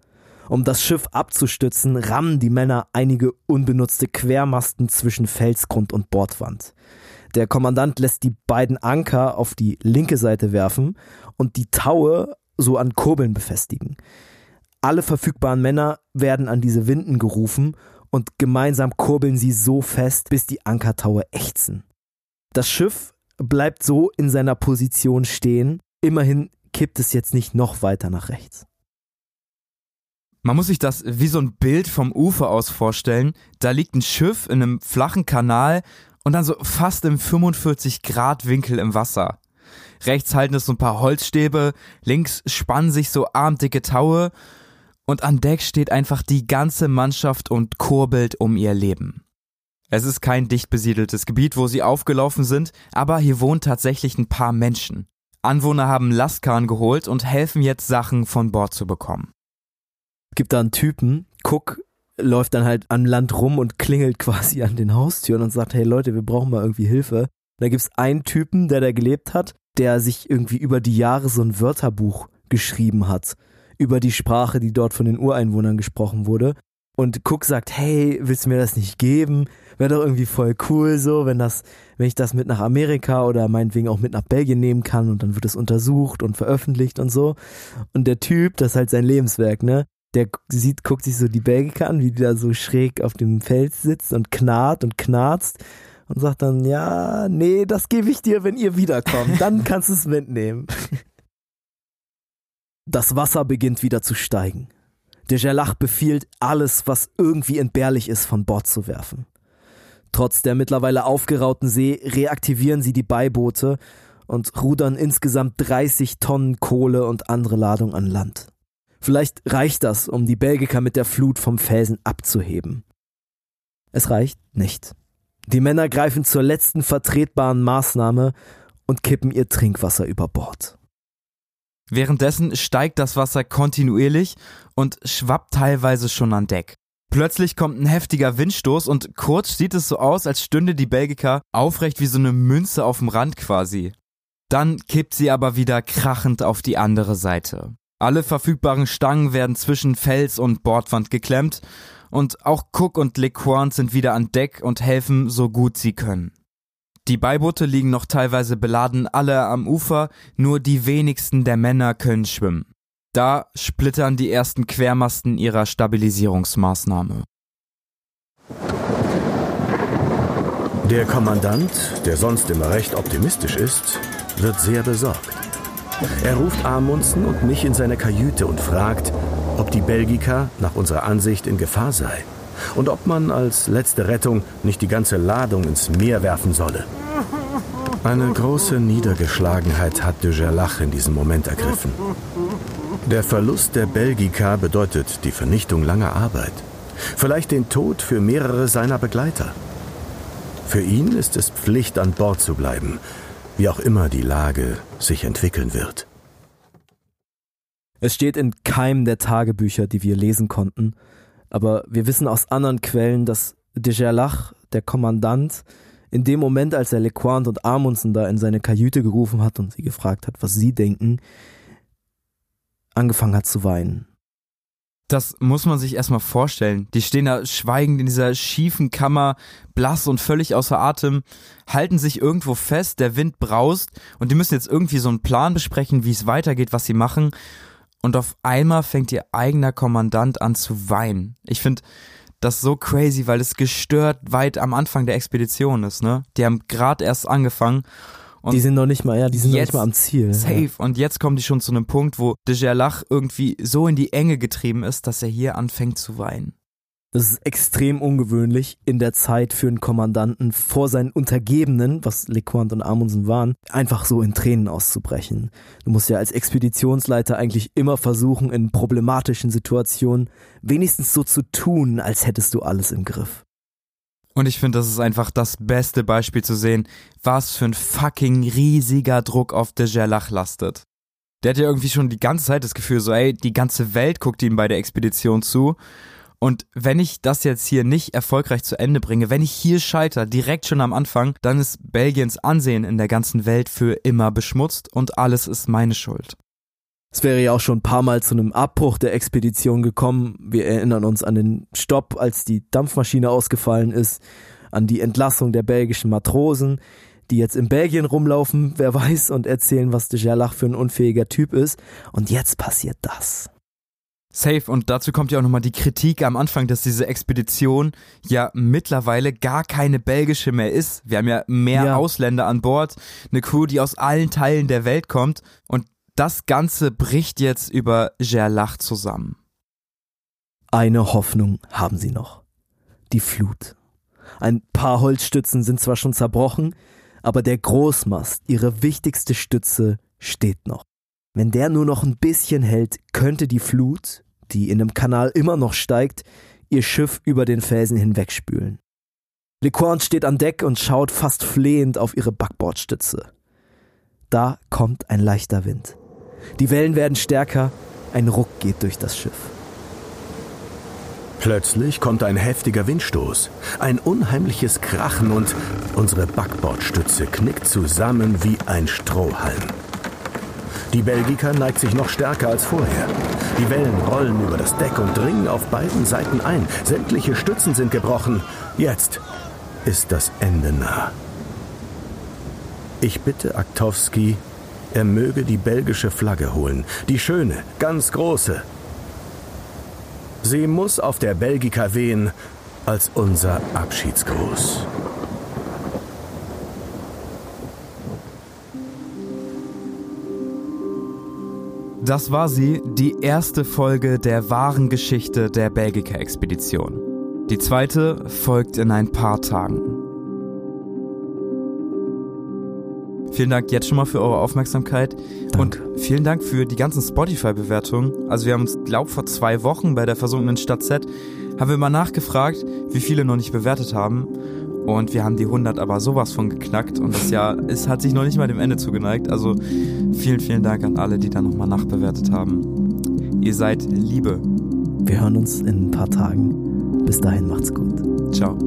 Um das Schiff abzustützen, rammen die Männer einige unbenutzte Quermasten zwischen Felsgrund und Bordwand. Der Kommandant lässt die beiden Anker auf die linke Seite werfen und die Taue so an Kurbeln befestigen. Alle verfügbaren Männer werden an diese Winden gerufen und gemeinsam kurbeln sie so fest, bis die Ankertaue ächzen. Das Schiff bleibt so in seiner Position stehen. Immerhin kippt es jetzt nicht noch weiter nach rechts. Man muss sich das wie so ein Bild vom Ufer aus vorstellen. Da liegt ein Schiff in einem flachen Kanal und dann so fast im 45 Grad Winkel im Wasser. Rechts halten es so ein paar Holzstäbe, links spannen sich so armdicke Taue und an Deck steht einfach die ganze Mannschaft und kurbelt um ihr Leben. Es ist kein dicht besiedeltes Gebiet, wo sie aufgelaufen sind, aber hier wohnen tatsächlich ein paar Menschen. Anwohner haben Lastkahn geholt und helfen jetzt Sachen von Bord zu bekommen. Gibt da einen Typen, Cook läuft dann halt am Land rum und klingelt quasi an den Haustüren und sagt, hey Leute, wir brauchen mal irgendwie Hilfe. Da gibt's einen Typen, der da gelebt hat, der sich irgendwie über die Jahre so ein Wörterbuch geschrieben hat über die Sprache, die dort von den Ureinwohnern gesprochen wurde. Und Cook sagt, hey, willst du mir das nicht geben? Wäre doch irgendwie voll cool so, wenn das, wenn ich das mit nach Amerika oder meinetwegen auch mit nach Belgien nehmen kann und dann wird es untersucht und veröffentlicht und so. Und der Typ, das ist halt sein Lebenswerk, ne? Der sieht, guckt sich so die Belgiker an, wie die da so schräg auf dem Fels sitzt und knarrt und knarzt und sagt dann, ja, nee, das gebe ich dir, wenn ihr wiederkommt. Dann kannst du es mitnehmen. Das Wasser beginnt wieder zu steigen. Der Gerlach befiehlt, alles, was irgendwie entbehrlich ist, von Bord zu werfen. Trotz der mittlerweile aufgerauten See reaktivieren sie die Beiboote und rudern insgesamt 30 Tonnen Kohle und andere Ladung an Land. Vielleicht reicht das, um die Belgiker mit der Flut vom Felsen abzuheben. Es reicht nicht. Die Männer greifen zur letzten vertretbaren Maßnahme und kippen ihr Trinkwasser über Bord. Währenddessen steigt das Wasser kontinuierlich und schwappt teilweise schon an Deck. Plötzlich kommt ein heftiger Windstoß und kurz sieht es so aus, als stünde die Belgica aufrecht wie so eine Münze auf dem Rand quasi. Dann kippt sie aber wieder krachend auf die andere Seite. Alle verfügbaren Stangen werden zwischen Fels und Bordwand geklemmt und auch Cook und LeQuant sind wieder an Deck und helfen so gut sie können. Die Beiboote liegen noch teilweise beladen alle am Ufer, nur die wenigsten der Männer können schwimmen. Da splittern die ersten Quermasten ihrer Stabilisierungsmaßnahme. Der Kommandant, der sonst immer recht optimistisch ist, wird sehr besorgt. Er ruft Amundsen und mich in seine Kajüte und fragt, ob die Belgica nach unserer Ansicht in Gefahr sei und ob man als letzte Rettung nicht die ganze Ladung ins Meer werfen solle. Eine große Niedergeschlagenheit hat de Gerlach in diesem Moment ergriffen. Der Verlust der Belgica bedeutet die Vernichtung langer Arbeit. Vielleicht den Tod für mehrere seiner Begleiter. Für ihn ist es Pflicht, an Bord zu bleiben, wie auch immer die Lage sich entwickeln wird. Es steht in keinem der Tagebücher, die wir lesen konnten, aber wir wissen aus anderen Quellen, dass de Gerlach, der Kommandant, in dem Moment, als er Lequant und Amundsen da in seine Kajüte gerufen hat und sie gefragt hat, was sie denken, angefangen hat zu weinen. Das muss man sich erstmal vorstellen. Die stehen da schweigend in dieser schiefen Kammer, blass und völlig außer Atem, halten sich irgendwo fest, der Wind braust und die müssen jetzt irgendwie so einen Plan besprechen, wie es weitergeht, was sie machen. Und auf einmal fängt ihr eigener Kommandant an zu weinen. Ich finde das so crazy, weil es gestört weit am Anfang der Expedition ist, ne? Die haben gerade erst angefangen und die sind noch nicht mal, ja, die sind noch nicht mal am Ziel. Safe. Ja. Und jetzt kommen die schon zu einem Punkt, wo de Gerlach irgendwie so in die Enge getrieben ist, dass er hier anfängt zu weinen. Das ist extrem ungewöhnlich in der Zeit für einen Kommandanten vor seinen Untergebenen, was Lequant und Amundsen waren, einfach so in Tränen auszubrechen. Du musst ja als Expeditionsleiter eigentlich immer versuchen, in problematischen Situationen wenigstens so zu tun, als hättest du alles im Griff. Und ich finde, das ist einfach das beste Beispiel zu sehen, was für ein fucking riesiger Druck auf de Gerlach lastet. Der hat ja irgendwie schon die ganze Zeit das Gefühl, so, ey, die ganze Welt guckt ihm bei der Expedition zu. Und wenn ich das jetzt hier nicht erfolgreich zu Ende bringe, wenn ich hier scheitere, direkt schon am Anfang, dann ist Belgiens Ansehen in der ganzen Welt für immer beschmutzt und alles ist meine Schuld. Es wäre ja auch schon ein paar Mal zu einem Abbruch der Expedition gekommen. Wir erinnern uns an den Stopp, als die Dampfmaschine ausgefallen ist, an die Entlassung der belgischen Matrosen, die jetzt in Belgien rumlaufen, wer weiß, und erzählen, was de Gerlach für ein unfähiger Typ ist. Und jetzt passiert das. Safe und dazu kommt ja auch nochmal die Kritik am Anfang, dass diese Expedition ja mittlerweile gar keine belgische mehr ist. Wir haben ja mehr ja. Ausländer an Bord, eine Crew, die aus allen Teilen der Welt kommt und das Ganze bricht jetzt über Gerlach zusammen. Eine Hoffnung haben sie noch. Die Flut. Ein paar Holzstützen sind zwar schon zerbrochen, aber der Großmast, ihre wichtigste Stütze, steht noch. Wenn der nur noch ein bisschen hält, könnte die Flut, die in dem Kanal immer noch steigt, ihr Schiff über den Felsen hinwegspülen. Lecorne steht an Deck und schaut fast flehend auf ihre Backbordstütze. Da kommt ein leichter Wind. Die Wellen werden stärker, ein Ruck geht durch das Schiff. Plötzlich kommt ein heftiger Windstoß, ein unheimliches Krachen und unsere Backbordstütze knickt zusammen wie ein Strohhalm. Die Belgica neigt sich noch stärker als vorher. Die Wellen rollen über das Deck und dringen auf beiden Seiten ein. Sämtliche Stützen sind gebrochen. Jetzt ist das Ende nah. Ich bitte Aktowski, er möge die belgische Flagge holen, die schöne, ganz große. Sie muss auf der Belgica wehen als unser Abschiedsgruß. Das war sie, die erste Folge der wahren Geschichte der Belgica-Expedition. Die zweite folgt in ein paar Tagen. Vielen Dank jetzt schon mal für eure Aufmerksamkeit Dank. und vielen Dank für die ganzen Spotify-Bewertungen. Also wir haben uns, glaube vor zwei Wochen bei der versunkenen Stadt Z, haben wir mal nachgefragt, wie viele noch nicht bewertet haben. Und wir haben die 100 aber sowas von geknackt und das Jahr es hat sich noch nicht mal dem Ende zugeneigt. Also vielen, vielen Dank an alle, die da nochmal nachbewertet haben. Ihr seid Liebe. Wir hören uns in ein paar Tagen. Bis dahin macht's gut. Ciao.